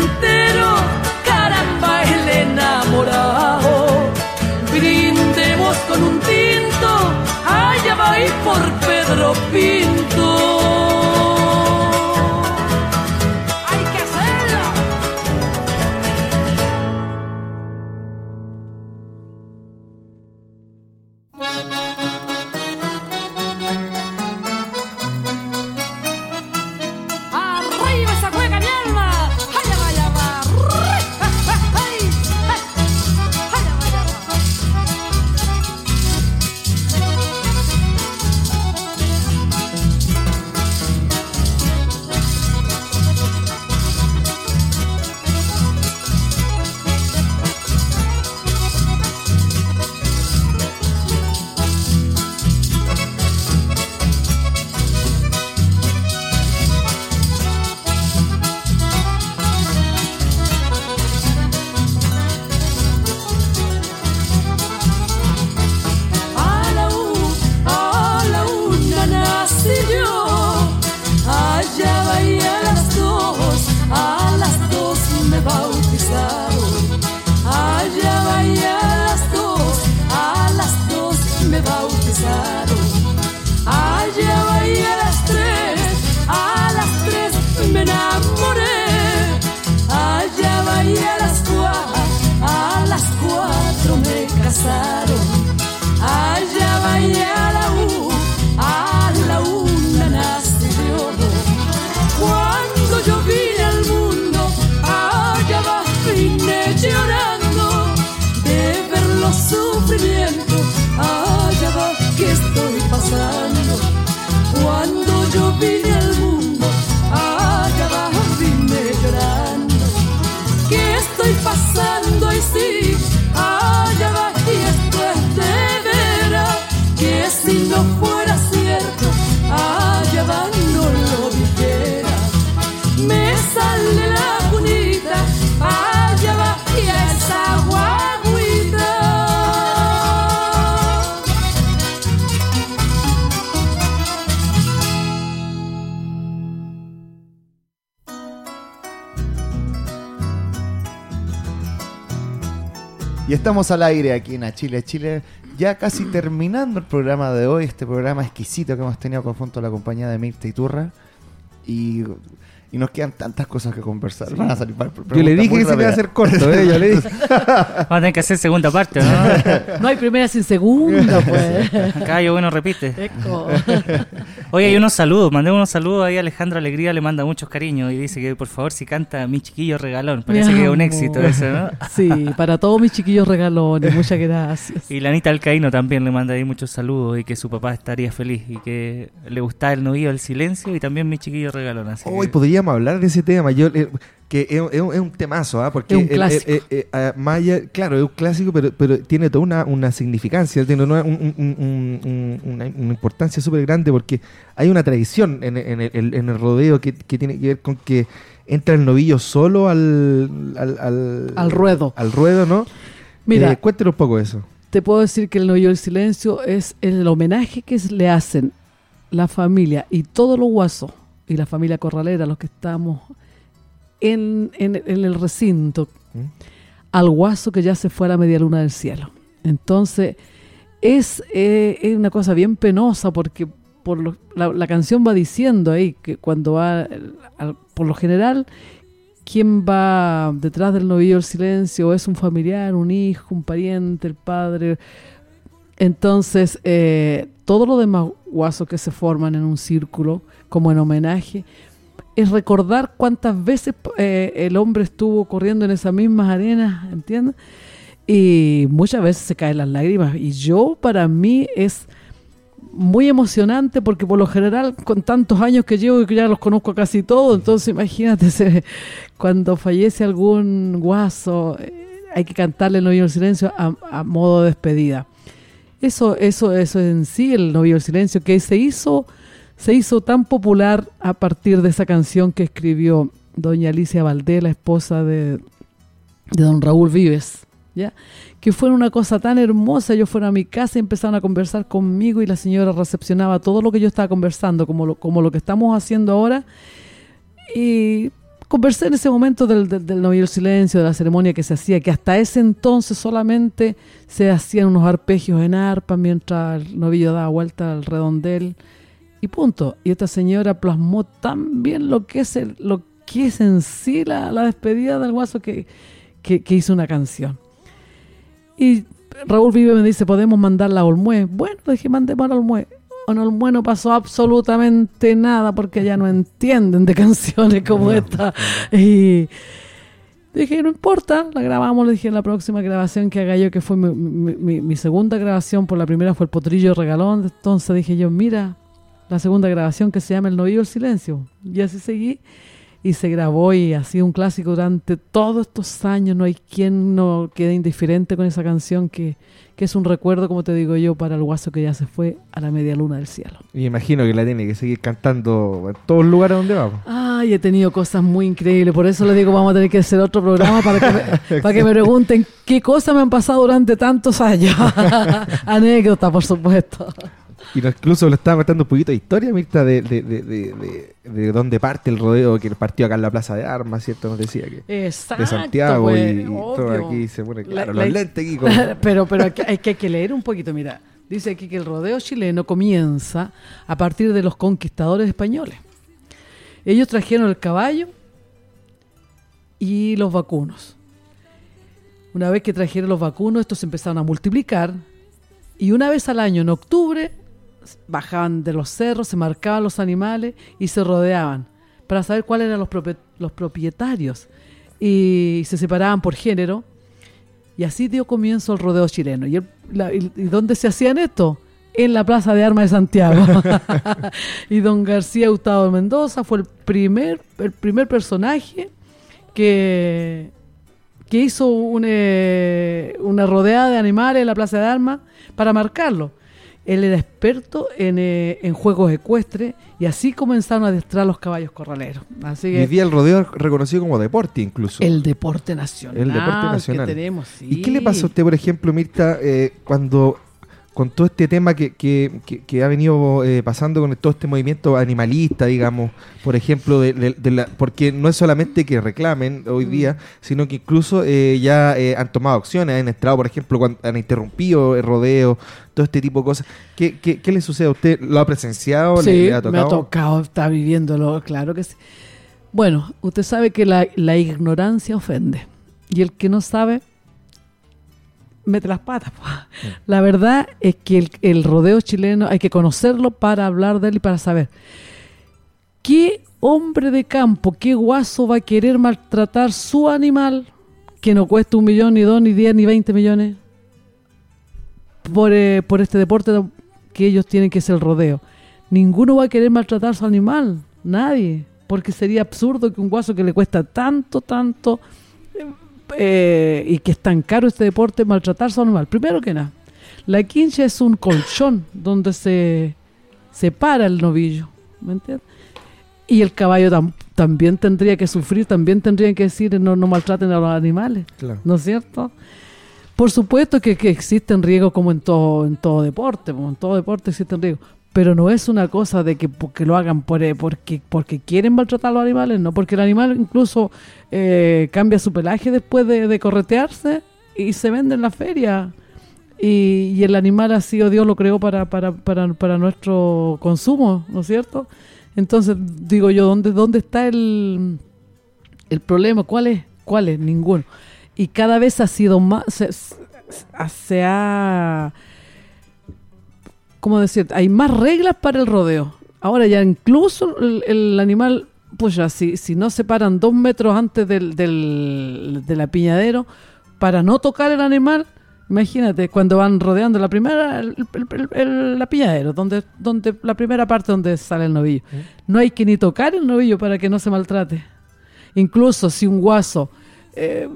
estamos al aire aquí en Chile, Chile, ya casi terminando el programa de hoy, este programa exquisito que hemos tenido conjunto a la compañía de Mirta y Turra. Y Y nos quedan tantas cosas que conversar. Van a salir Yo le dije que se me iba a hacer corto, ¿eh? Yo le dije. Vamos a tener que hacer segunda parte, ¿no? No hay primera sin segunda, pues. Acá yo bueno repite. Eco. Oye, hay unos saludos, mandé unos saludos ahí Alejandro Alegría le manda muchos cariños y dice que por favor si canta Mi Chiquillo Regalón, parece Mi que es un éxito eso, ¿no? Sí, para todos mis chiquillos regalones, muchas gracias. Y la Anita Alcaíno también le manda ahí muchos saludos y que su papá estaría feliz y que le gustaba el novillo del silencio y también Mi Chiquillo Regalón. Así Hoy que- hablar de ese tema. Yo, eh, que es, es un- es un temazo, ¿ah? Porque Es un clásico. eh, eh, ah, allá- claro, es un clásico, pero, pero tiene toda una, una significancia, tiene una, un- un- un- un- una- una importancia súper grande porque hay una tradición en, en el, en el rodeo que, que tiene que ver con que entra el novillo solo al, al, al, Al ruedo. al ruedo, ¿no? Mira, Eh, cuéntenos un poco eso. te puedo decir que el novillo del silencio es el homenaje que le hacen la familia y todos los guasos y la familia corralera, los que estamos en, en- en el recinto, ¿Mm? al guaso que ya se fue a la media luna del cielo. Entonces, es, eh, es una cosa bien penosa porque por lo- la, la canción va diciendo ahí que cuando va, al- al- por lo general, quien va detrás del novillo del silencio es un familiar, un hijo, un pariente, el padre. Entonces, eh, todos los demás guasos que se forman en un círculo, como en homenaje, es recordar cuántas veces eh, el hombre estuvo corriendo en esas mismas arenas, ¿entiendes? Y muchas veces se caen las lágrimas. Y yo, para mí, es muy emocionante porque por lo general, con tantos años que llevo y que ya los conozco casi todos, entonces imagínate se- cuando fallece algún guaso, eh, hay que cantarle el novillo del silencio a, a modo de despedida. Eso, eso, eso en sí, el novillo del silencio, que se hizo, se hizo tan popular a partir de esa canción que escribió doña Alicia Valdés, la esposa de, don Raúl Vives, ¿ya? Que fue una cosa tan hermosa, yo fuera a mi casa y empezaron a conversar conmigo y la señora recepcionaba todo lo que yo estaba conversando, como lo, que estamos haciendo ahora, y conversé en ese momento del, del silencio, de la ceremonia que se hacía, que hasta ese entonces solamente se hacían unos arpegios en arpa mientras el novillo daba vuelta al redondel y punto. Y esta señora plasmó tan bien lo que es, el- lo que es en sí la, la despedida del guaso que, que, que hizo una canción. Y Raúl Vive me dice, ¿podemos mandarla a Olmué? Bueno, dije, mandemos a Olmué. En Olmué no pasó absolutamente nada porque ya no entienden de canciones como esta. Y dije, no importa, la grabamos. Le dije, la próxima grabación que haga yo, que fue mi, mi- mi- mi segunda grabación, por la primera fue el Potrillo Regalón. Entonces dije yo, mira, la segunda grabación que se llama El Novillo del Silencio. Y así seguí. Y se grabó y ha sido un clásico durante todos estos años. No hay quien no quede indiferente con esa canción que, que es un recuerdo, como te digo yo, para el guaso que ya se fue a la media luna del cielo. Y imagino que la tiene que seguir cantando en todos los lugares donde vamos. Ay, he tenido cosas muy increíbles. Por eso les digo, vamos a tener que hacer otro programa para que me, para que me pregunten qué cosas me han pasado durante tantos años. Anécdota, por supuesto. Y incluso le estaba contando un poquito de historia, Mirta, de, de, de, de, de- de dónde parte el rodeo, que partió acá en la Plaza de Armas, ¿cierto? Nos decía que Exacto. de Santiago pues, y, y todo aquí se pone La- claro, la- los lentes aquí como... pero pero hay que- hay que leer un poquito, mira. Dice aquí que el rodeo chileno comienza a partir de los conquistadores españoles. Ellos trajeron el caballo y los vacunos. Una vez que trajeron los vacunos, estos se empezaron a multiplicar y una vez al año, en octubre, bajaban de los cerros, se marcaban los animales y se rodeaban para saber cuáles eran los, los propietarios. Y se separaban por género. Y así dio comienzo el rodeo chileno. ¿Y, el- la- y- y dónde se hacían esto? En la Plaza de Armas de Santiago. y don García Hurtado de Mendoza fue el primer, el primer personaje que, que hizo eh, una rodeada de animales en la Plaza de Armas para marcarlo. Él era experto en, eh, en juegos ecuestres y así comenzaron a adiestrar los caballos corraleros. Así Y que hoy día el rodeo es reconocido como deporte incluso. el deporte nacional. El deporte nacional. Que tenemos, ¿Y qué le sí. pasa a usted, por ejemplo, Mirta, eh, cuando con todo este tema que, que, que- que ha venido eh, pasando con todo este movimiento animalista, digamos, por ejemplo, de, de- de la, porque no es solamente que reclamen hoy día, sino que incluso eh, ya eh, han tomado acciones, han entrado, por ejemplo, cuando han interrumpido el rodeo, todo este tipo de cosas. ¿Qué, qué, qué le sucede a usted? ¿Lo ha presenciado? ¿Le- Sí, le ha me ha tocado? tocado, está viviéndolo, claro que sí. Bueno, usted sabe que la, la ignorancia ofende. Y el que no sabe, mete las patas. po. La verdad es que el, el rodeo chileno hay que conocerlo para hablar de él y para saber. ¿Qué hombre de campo, qué guaso va a querer maltratar su animal que no cuesta un millón, ni dos, ni diez, ni veinte millones por, eh, por este deporte que ellos tienen que es el rodeo? Ninguno va a querer maltratar a su animal, nadie, porque sería absurdo que un guaso que le cuesta tanto, tanto eh, y que es tan caro este deporte maltratar a su animal. Primero que nada, la quincha es un colchón donde se, se para el novillo, ¿me entiendes? Y el caballo tam- también tendría que sufrir, también tendrían que decir no, no maltraten a los animales, Claro. ¿no es cierto? Por supuesto que, que existen riesgos como en todo, en todo deporte, como en todo deporte existen riesgos, pero no es una cosa de que porque lo hagan por, eh, porque, porque quieren maltratar a los animales, no, porque el animal incluso eh, cambia su pelaje después de, corretearse y se vende en la feria. Y, el animal así, o Dios lo creó para, para, para, para nuestro consumo, ¿no es cierto? Entonces, digo yo, ¿dónde, dónde está el, el problema? ¿Cuál es? ¿Cuál es? Ninguno. Y cada vez ha sido más, se ha, ¿cómo decir? Hay más reglas para el rodeo. Ahora ya incluso el, el animal, pues ya, si, si no se paran dos metros antes del, del, del apiñadero para no tocar el animal, imagínate, cuando van rodeando la primera, el, el- apiñadero, donde, donde, la primera parte donde sale el novillo. No hay que ni tocar el novillo para que no se maltrate. Incluso si un guaso eh,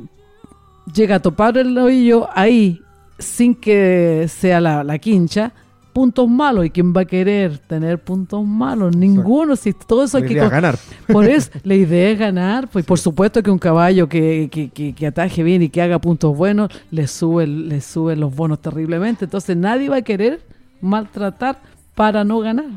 llega a topar el novillo ahí sin que sea la, la quincha, puntos malos. ¿Y quién va a querer tener puntos malos? Ninguno. Si todo eso hay La que idea es con- ganar. por eso, la idea es ganar. Pues por supuesto que un caballo que, que, que- que ataje bien y que haga puntos buenos, le sube, le sube los bonos terriblemente. Entonces nadie va a querer maltratar para no ganar.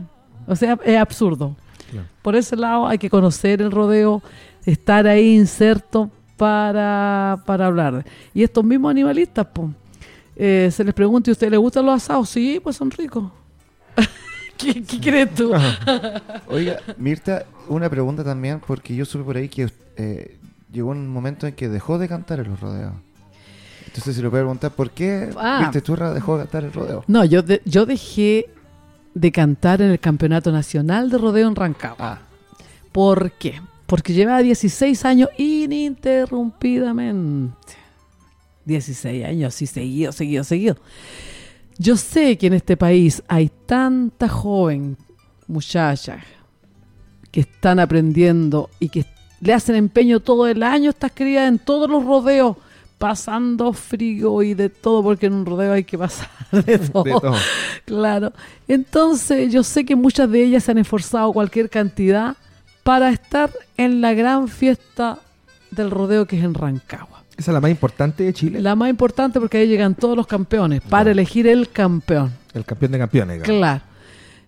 O sea, es absurdo. Claro. Por ese lado hay que conocer el rodeo, estar ahí inserto para, para hablar. Y estos mismos animalistas, pues, eh, se les pregunta, ¿y a usted le gustan los asados? Sí, pues son ricos. ¿Qué, qué crees tú? Oiga, Mirta, una pregunta también, porque yo supe por ahí que eh, llegó un momento en que dejó de cantar en los rodeos. Entonces, si le puedo preguntar, ¿por qué Ah. Mirta Turra dejó de cantar el rodeo? No, yo, de- yo dejé de cantar en el Campeonato Nacional de Rodeo en Rancagua. ¿Por qué? Porque llevaba 16 años ininterrumpidamente. 16 años, sí, seguido, seguido, seguido. Yo sé que en este país hay tanta joven muchacha que están aprendiendo y que le hacen empeño todo el año estas crías en todos los rodeos, pasando frío y de todo, porque en un rodeo hay que pasar de todo. De todo. Claro. Entonces, yo sé que muchas de ellas se han esforzado cualquier cantidad para estar en la gran fiesta del rodeo que es en Rancagua. Esa es la más importante de Chile. La más importante porque ahí llegan todos los campeones para elegir el campeón. El campeón de campeones. digamos. Claro.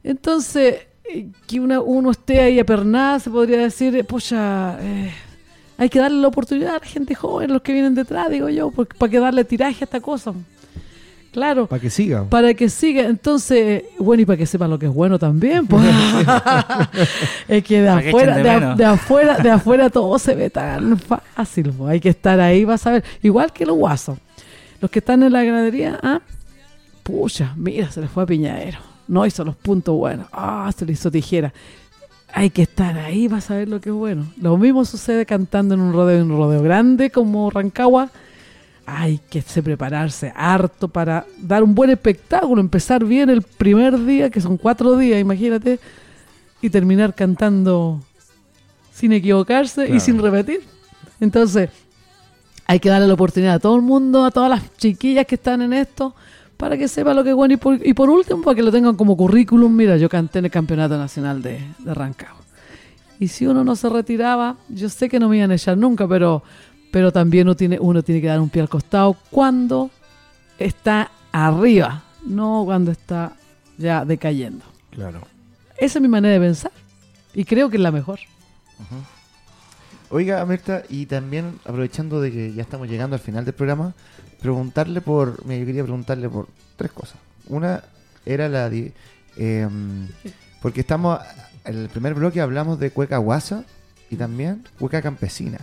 Entonces, eh, que una- uno esté ahí apernada, se podría decir, eh, pucha, eh, hay que darle la oportunidad a la gente joven, los que vienen detrás, digo yo, porque, para que darle tiraje a esta cosa. Claro. Para que siga. Para que siga, entonces, bueno, y para que sepan lo que es bueno también, pues. es que de Para que afuera, echen de, de a- menos. de afuera, de afuera todo se ve tan fácil, pues. Hay que estar ahí, vas a ver. Igual que los guasos. Los que están en la ganadería, ah, pucha, mira, se les fue a Piñadero. No hizo los puntos buenos. Ah, se le hizo tijera. Hay que estar ahí, vas a ver lo que es bueno. Lo mismo sucede cantando en un rodeo, en un rodeo grande como Rancagua hay que se prepararse harto para dar un buen espectáculo, empezar bien el primer día, que son cuatro días, imagínate, y terminar cantando sin equivocarse y sin repetir. Entonces, hay que darle la oportunidad a todo el mundo, a todas las chiquillas que están en esto, para que sepa lo que es bueno. Y por, y por último, para que lo tengan como currículum, mira, yo canté en el Campeonato Nacional de, de Rancagua. Y si uno no se retiraba, yo sé que no me iban a echar nunca, pero, pero también uno tiene, uno tiene que dar un pie al costado cuando está arriba, no cuando está ya decayendo. Claro. Esa es mi manera de pensar. Y creo que es la mejor. Oiga, Mirta, y también aprovechando de que ya estamos llegando al final del programa, preguntarle por. Mira, yo quería preguntarle por tres cosas. Una era la. di- em, porque estamos. En el primer bloque hablamos de Cueca Guasa y también cueca campesina.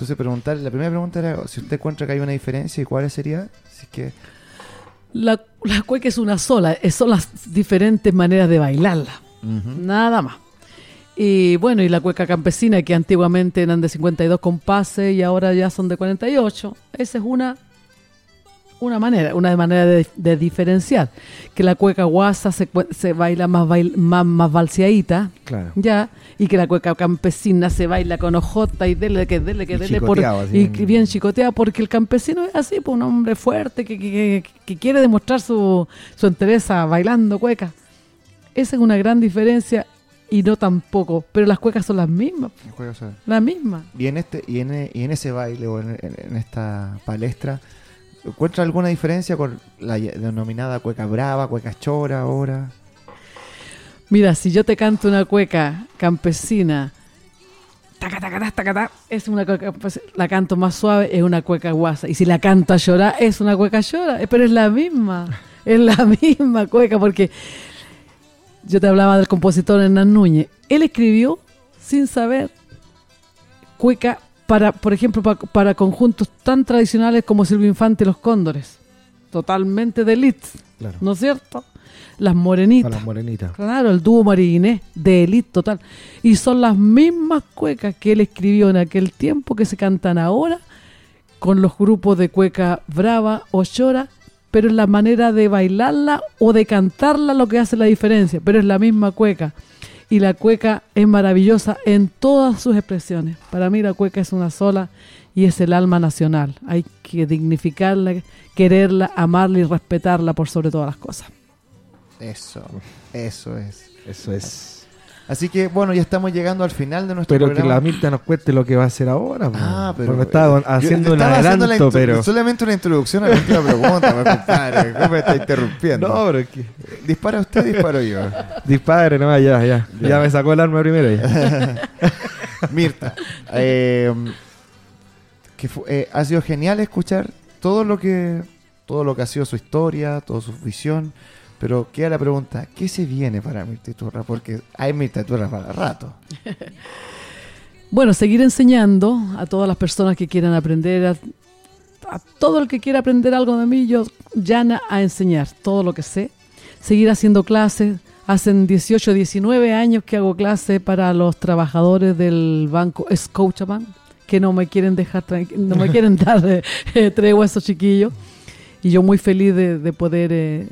Entonces preguntar, la primera pregunta era si usted encuentra que hay una diferencia y cuál sería, si es que La, la cueca es una sola, son las diferentes maneras de bailarla. Nada más. Y bueno, y la cueca campesina, que antiguamente eran de 52 compases y ahora ya son de 48, esa es una, una manera, una manera de, de diferenciar. Que la cueca guasa se, se baila más, bail- más, más balseadita, Claro. ya, y que la cueca campesina se baila con ojota y dele, que dele, que Y dele, por- chicoteado, así. y que bien chicoteado, porque el campesino es así, pues un hombre fuerte que, que- que- quiere demostrar su, su entereza bailando cueca. Esa es una gran diferencia y no tampoco, pero las cuecas son las mismas, Juega, o sea, las mismas. Y en este y en, y en ese baile o en, en- en esta palestra, ¿encuentra alguna diferencia con la denominada cueca brava, cueca chora ahora? Mira, si yo te canto una cueca campesina, taca, taca, taca, es una cueca, pues, la canto más suave, es una cueca guasa. Y si la canto a llorar, es una cueca llora, eh, pero es la misma, es la misma cueca, porque yo te hablaba del compositor Hernán Núñez. Él escribió sin saber cueca para, por ejemplo, pa- para conjuntos tan tradicionales como Silvio Infante y Los Cóndores. Totalmente de elite, Claro. ¿no es cierto? Las morenitas. Las morenitas. Claro, el dúo María Inés, de élite total. Y son las mismas cuecas que él escribió en aquel tiempo que se cantan ahora con los grupos de cueca brava o chora, pero es la manera de bailarla o de cantarla lo que hace la diferencia, pero es la misma cueca. Y la cueca es maravillosa en todas sus expresiones. Para mí la cueca es una sola y es el alma nacional. Hay que dignificarla, quererla, amarla y respetarla por sobre todas las cosas. Eso, eso es. Eso es. Así que bueno, ya estamos llegando al final de nuestro Pero que programa. la Mirta nos cuente lo que va a hacer ahora. Ah, pero Porque estaba yo haciendo un adelanto, pero. solamente una introducción a la última pregunta, me compadre. ¿Cómo me está interrumpiendo? No, pero que. Dispara usted, disparo yo. Dispare, no, ya, ya. Ya. Ya, me sacó el arma primero. Ya. Mirta, eh, que fu- eh, ha sido genial escuchar todo lo que todo lo que ha sido su historia, toda su visión, pero queda la pregunta, ¿qué se viene para Mirta Iturra? Porque hay Mirta Iturra para rato. Bueno, seguir enseñando a todas las personas que quieran aprender, a, a todo el que quiera aprender algo de mí, yo llana a enseñar todo lo que sé. Seguir haciendo clases. Hacen 18, 19 años que hago clases para los trabajadores del banco Scotiabank, que no me quieren dejar, no me quieren dar eh, eh, tregua a esos chiquillos. Y yo muy feliz de, de poder eh,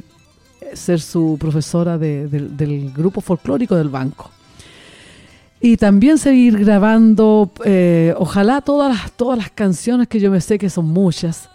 ser su profesora de- del- grupo folclórico del banco. Y también seguir grabando, eh, ojalá todas las, todas las canciones que yo me sé que son muchas.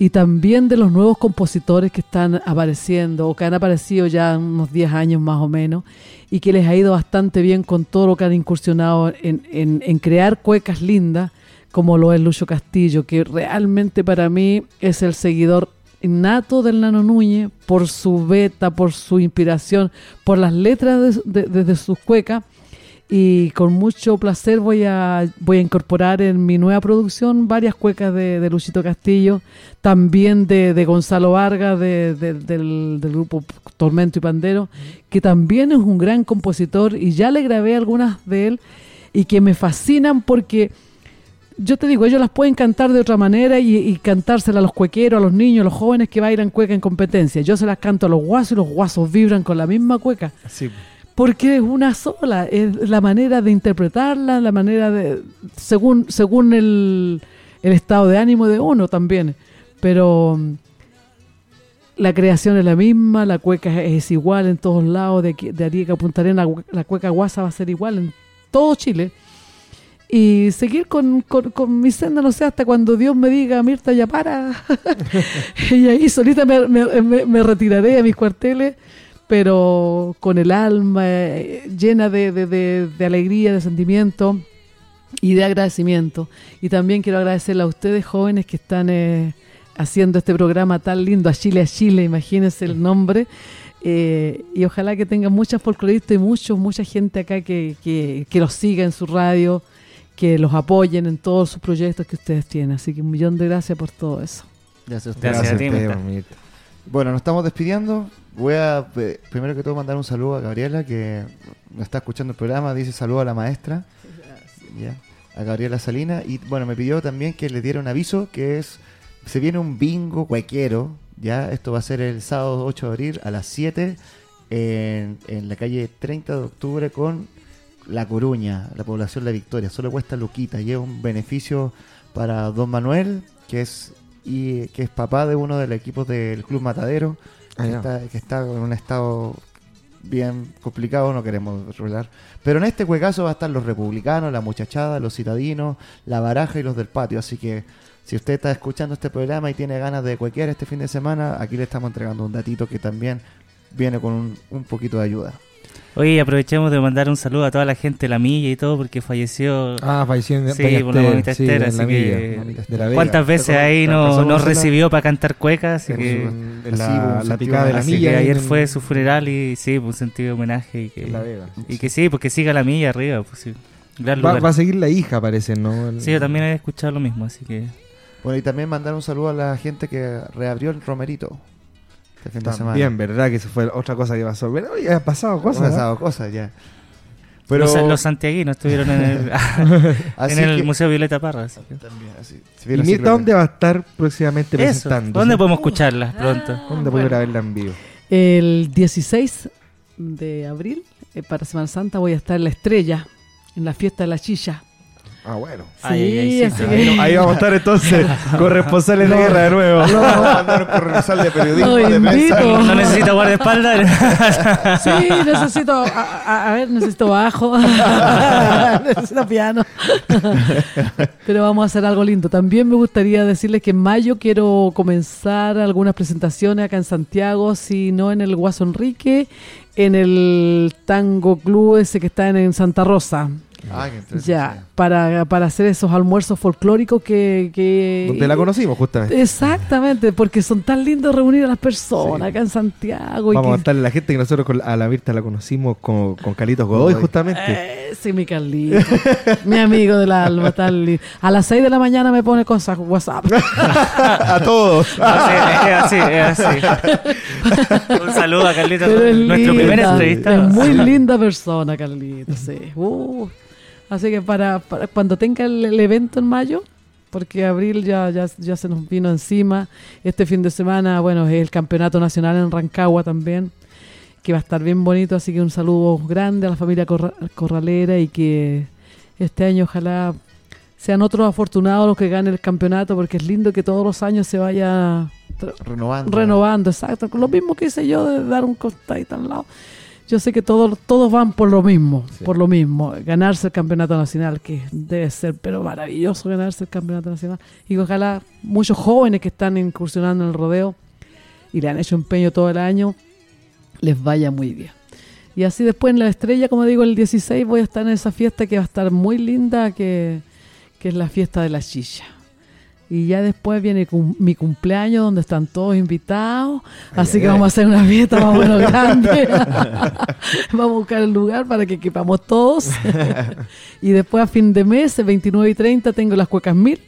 Y también de los nuevos compositores que están apareciendo o que han aparecido ya unos 10 años más o menos y que les ha ido bastante bien con todo lo que han incursionado en, en- en crear cuecas lindas, como lo es Lucho Castillo, que realmente para mí es el seguidor innato del Nano Núñez por su beta, por su inspiración, por las letras de, de- de sus cuecas y con mucho placer voy a, voy a incorporar en mi nueva producción varias cuecas de, de Luchito Castillo, también de, de Gonzalo Vargas de- de- del, del grupo Tormento y Pandero, que también es un gran compositor y ya le grabé algunas de él y que me fascinan porque yo te digo, ellos las pueden cantar de otra manera y, y cantársela a los cuequeros, a los niños, a los jóvenes que bailan cueca en competencia. Yo se las canto a los guasos y los guasos vibran con la misma cueca. Sí. Porque es una sola, es la manera de interpretarla, la manera de. según, según el, el estado de ánimo de uno también. Pero mm, la creación es la misma, la cueca es, igual en todos lados, de, aquí- de Arica a Punta la cueca guasa va a ser igual en todo Chile. Y seguir con, con, con mi senda, no sé, hasta cuando Dios me diga, Mirta, ya para. y ahí solita me, me- retiraré a mis cuarteles pero con el alma eh, llena de, de- de- de alegría, de sentimiento y de agradecimiento. Y también quiero agradecerle a ustedes jóvenes que están eh, haciendo este programa tan lindo, a Chile a Chile, imagínense el nombre. Eh, y ojalá que tengan muchas folcloristas y muchos, mucha gente acá que, que, que los siga en su radio, que los apoyen en todos sus proyectos que ustedes tienen. Así que un millón de gracias por todo eso. Gracias a usted. Gracias a ti, usted, Mirta. Mirta. Bueno, nos estamos despidiendo. Voy a, eh, primero que todo, mandar un saludo a Gabriela, que nos está escuchando el programa. Dice saludo a la maestra. ya, a Gabriela Salina. Y bueno, me pidió también que le diera un aviso que es, se viene un bingo cuequero, ya, esto va a ser el sábado 8 de abril a las 7 en, en la calle 30 de octubre con La Coruña, la población La Victoria. Solo cuesta Luquita y es un beneficio para don Manuel, que es, y, que es papá de uno de los equipos del Club Matadero, Ah, que, está, que está en un estado bien complicado, no queremos revelar. Pero en este juegazo va a estar los republicanos, la muchachada, los citadinos, la baraja y los del patio. Así que si usted está escuchando este programa y tiene ganas de cuequear este fin de semana, aquí le estamos entregando un datito que también viene con un, un poquito de ayuda. Oye, aprovechemos de mandar un saludo a toda la gente de la milla y todo, porque falleció. Ah, falleció en Sí, Doña por la mamita sí, Esther, en así la que- milla, de la Vega. ¿Cuántas veces ahí no, nos recibió para cantar cuecas? Así que, la, sentido picada de la así milla. que ayer en- fue su funeral y sí, pues, un sentido de homenaje. Y que, en La Vega. y que sí, porque siga la milla arriba. Pues, sí. Gran Va, a seguir la hija, parece, ¿no? El- Sí, yo también he escuchado lo mismo, así que. Bueno, y también mandar un saludo a la gente que reabrió el Romerito este fin de semana. También, ¿verdad? Que eso fue otra cosa que pasó. Pero oye, ha pasado Cosas, cosas. ¿no? pasado cosas ya. Pero Los, los santiaguinos estuvieron en el, así en el que- Museo Violeta Parra. así que- También, así. ¿Y Mirta dónde va a estar próximamente Eso, presentando? ¿dónde podemos escucharlas pronto? ¿Dónde Bueno. poder verla en vivo? El 16 de abril, eh, para Semana Santa, voy a estar en La Estrella, en la fiesta de la chilla. Ah, bueno. Sí, Ay, ay, ay, sí, así sí. que- Ahí vamos a estar entonces, corresponsales de No. guerra de nuevo. Vamos a mandar un corresponsal de periodismo Lo de prensa. No necesito guardaespaldas. Sí, necesito, a, a- a ver, necesito bajo, necesito piano. Pero vamos a hacer algo lindo. También me gustaría decirles que en mayo quiero comenzar algunas presentaciones acá en Santiago, si no en el Guaso Enrique, en el Tango Club ese que está en, en Santa Rosa. Ah, qué interesante. Ya, para, para hacer esos almuerzos folclóricos que... que Donde la conocimos, justamente. Exactamente, porque son tan lindos reunir a las personas Sí. acá en Santiago. y Vamos a contarle a la gente que nosotros con- a la Mirta la conocimos con, con Carlitos Godoy, Godoy. justamente. Eh, sí, mi Carlito. mi amigo del alma, tal. A las 6 de la mañana me pone cosas WhatsApp. a todos. Así, es así, es así. Un saludo a es nuestro primer. Es muy linda persona, Carlito, sí. Uh, así que para, para cuando tenga el, el evento en mayo, porque abril ya, ya, ya se nos vino encima. Este fin de semana, bueno, es el campeonato nacional en Rancagua también, que va a estar bien bonito. Así que un saludo grande a la familia Corra- Corralera y que este año ojalá sean otros afortunados los que ganen el campeonato, porque es lindo que todos los años se vaya Renovando. renovando, exacto. Lo mismo que hice yo de dar un costadito al lado. Yo sé que todos, todos van por lo mismo, Sí. por lo mismo. Ganarse el campeonato nacional, que debe ser, pero maravilloso ganarse el campeonato nacional. Y ojalá muchos jóvenes que están incursionando en el rodeo y le han hecho empeño todo el año, les vaya muy bien. Y así después en la estrella, como digo, el 16 voy a estar en esa fiesta que va a estar muy linda, que, que es la fiesta de la chilla. Y ya después viene cum- mi cumpleaños donde están todos invitados. así ay, que ay. vamos a hacer una fiesta más o menos grande. vamos a buscar el lugar para que equipamos todos. y después a fin de mes, el 29 y 30, tengo las cuecas mil.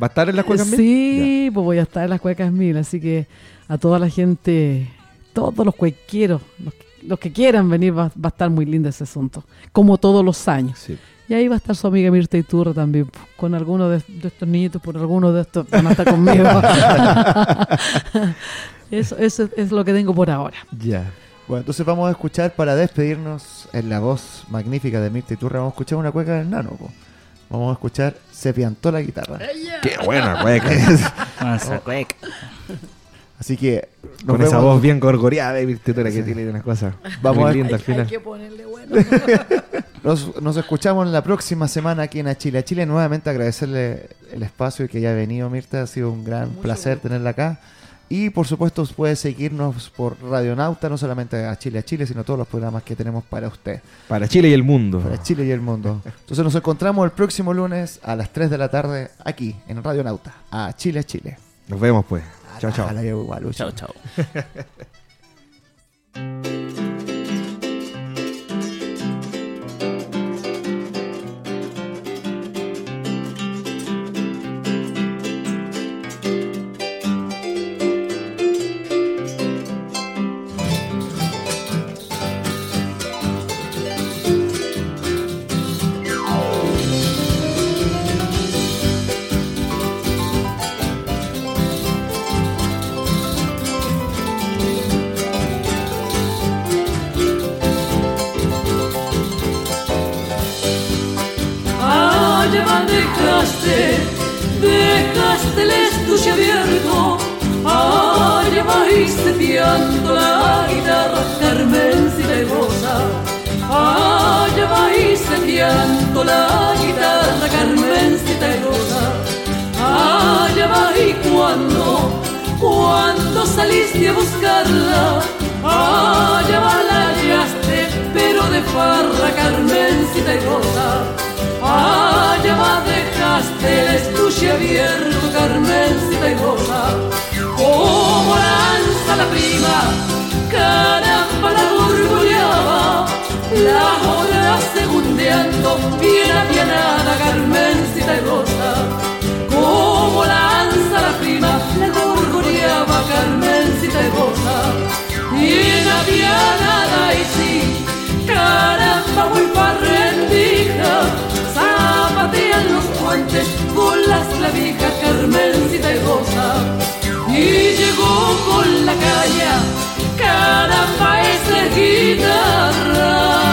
¿Va a estar en la cueca mil? Sí, pues voy a estar en las cuecas mil. Así que a toda la gente, todos los cuequeros, los, los que quieran venir, va, va a estar muy lindo ese asunto. Como todos los años. Sí. Y ahí va a estar su amiga Mirta Iturra también, con algunos de, de estos niñitos, por algunos de estos van a estar conmigo. eso, eso es lo que tengo por ahora. Ya. Bueno, entonces vamos a escuchar para despedirnos en la voz magnífica de Mirta Iturra. Vamos a escuchar una cueca del nano. po. Vamos a escuchar Se piantó la guitarra. Qué buena cueca. Mansa cueca. Así que nos Con esa vemos- voz bien gorgoreada de Virtutura que tiene una cosa Vamos a- al final. ponerle bueno. Nos, nos escuchamos la próxima semana aquí en A Chile. A Chile nuevamente agradecerle el espacio y que haya venido Mirta. Ha sido un gran placer tenerla acá. Y por supuesto puede seguirnos por Radionauta, no solamente a Chile a Chile, sino todos los programas que tenemos para usted, Para Chile y el mundo. para Chile y el mundo. Entonces nos encontramos el próximo lunes a las 3 de la tarde aquí en Radionauta, a Chile a Chile. Nos vemos pues. Chao, chao. Lucho. Chao, chao. la guitarra, Carmencita y Rosa. Allá vais seteando la guitarra, Carmencita y Rosa. Allá vais cuando, cuando saliste a buscarla. Allá va la hallaste, pero de farra, Carmencita y Rosa. Allá va dejaste el estuche abierto, Carmencita y Rosa. Como lanza la prima, caramba la orgulleaba. La ola segundeando, bien apianada, Carmencita y Rosa. Como lanza la prima, la gorgoreaba, Carmencita y Rosa. Bien apianada y sí, caramba muy parrendija. Zapatean los puentes con las clavijas, Carmencita y Rosa. Y llegó con la caña, caramba esa guitarra.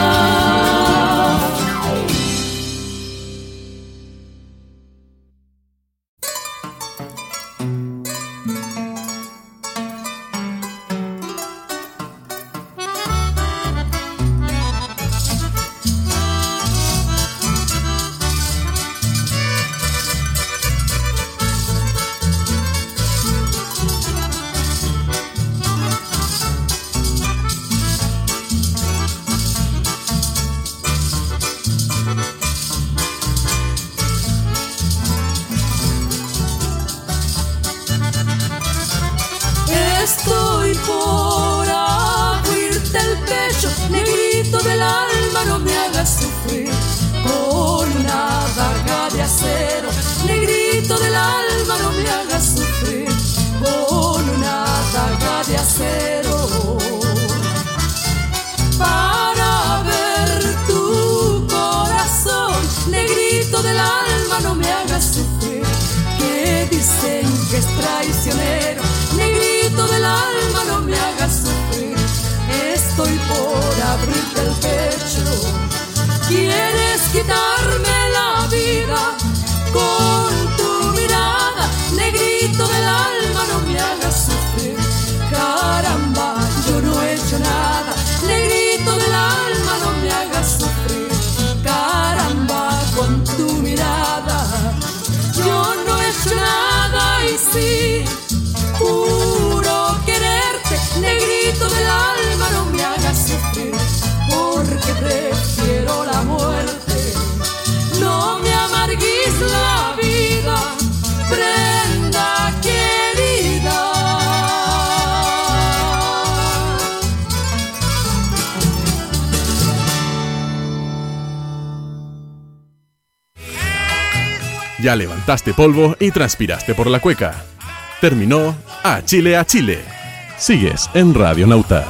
Polvo y transpiraste por la cueca. Terminó A Chile a Chile. Sigues en Radio Nauta.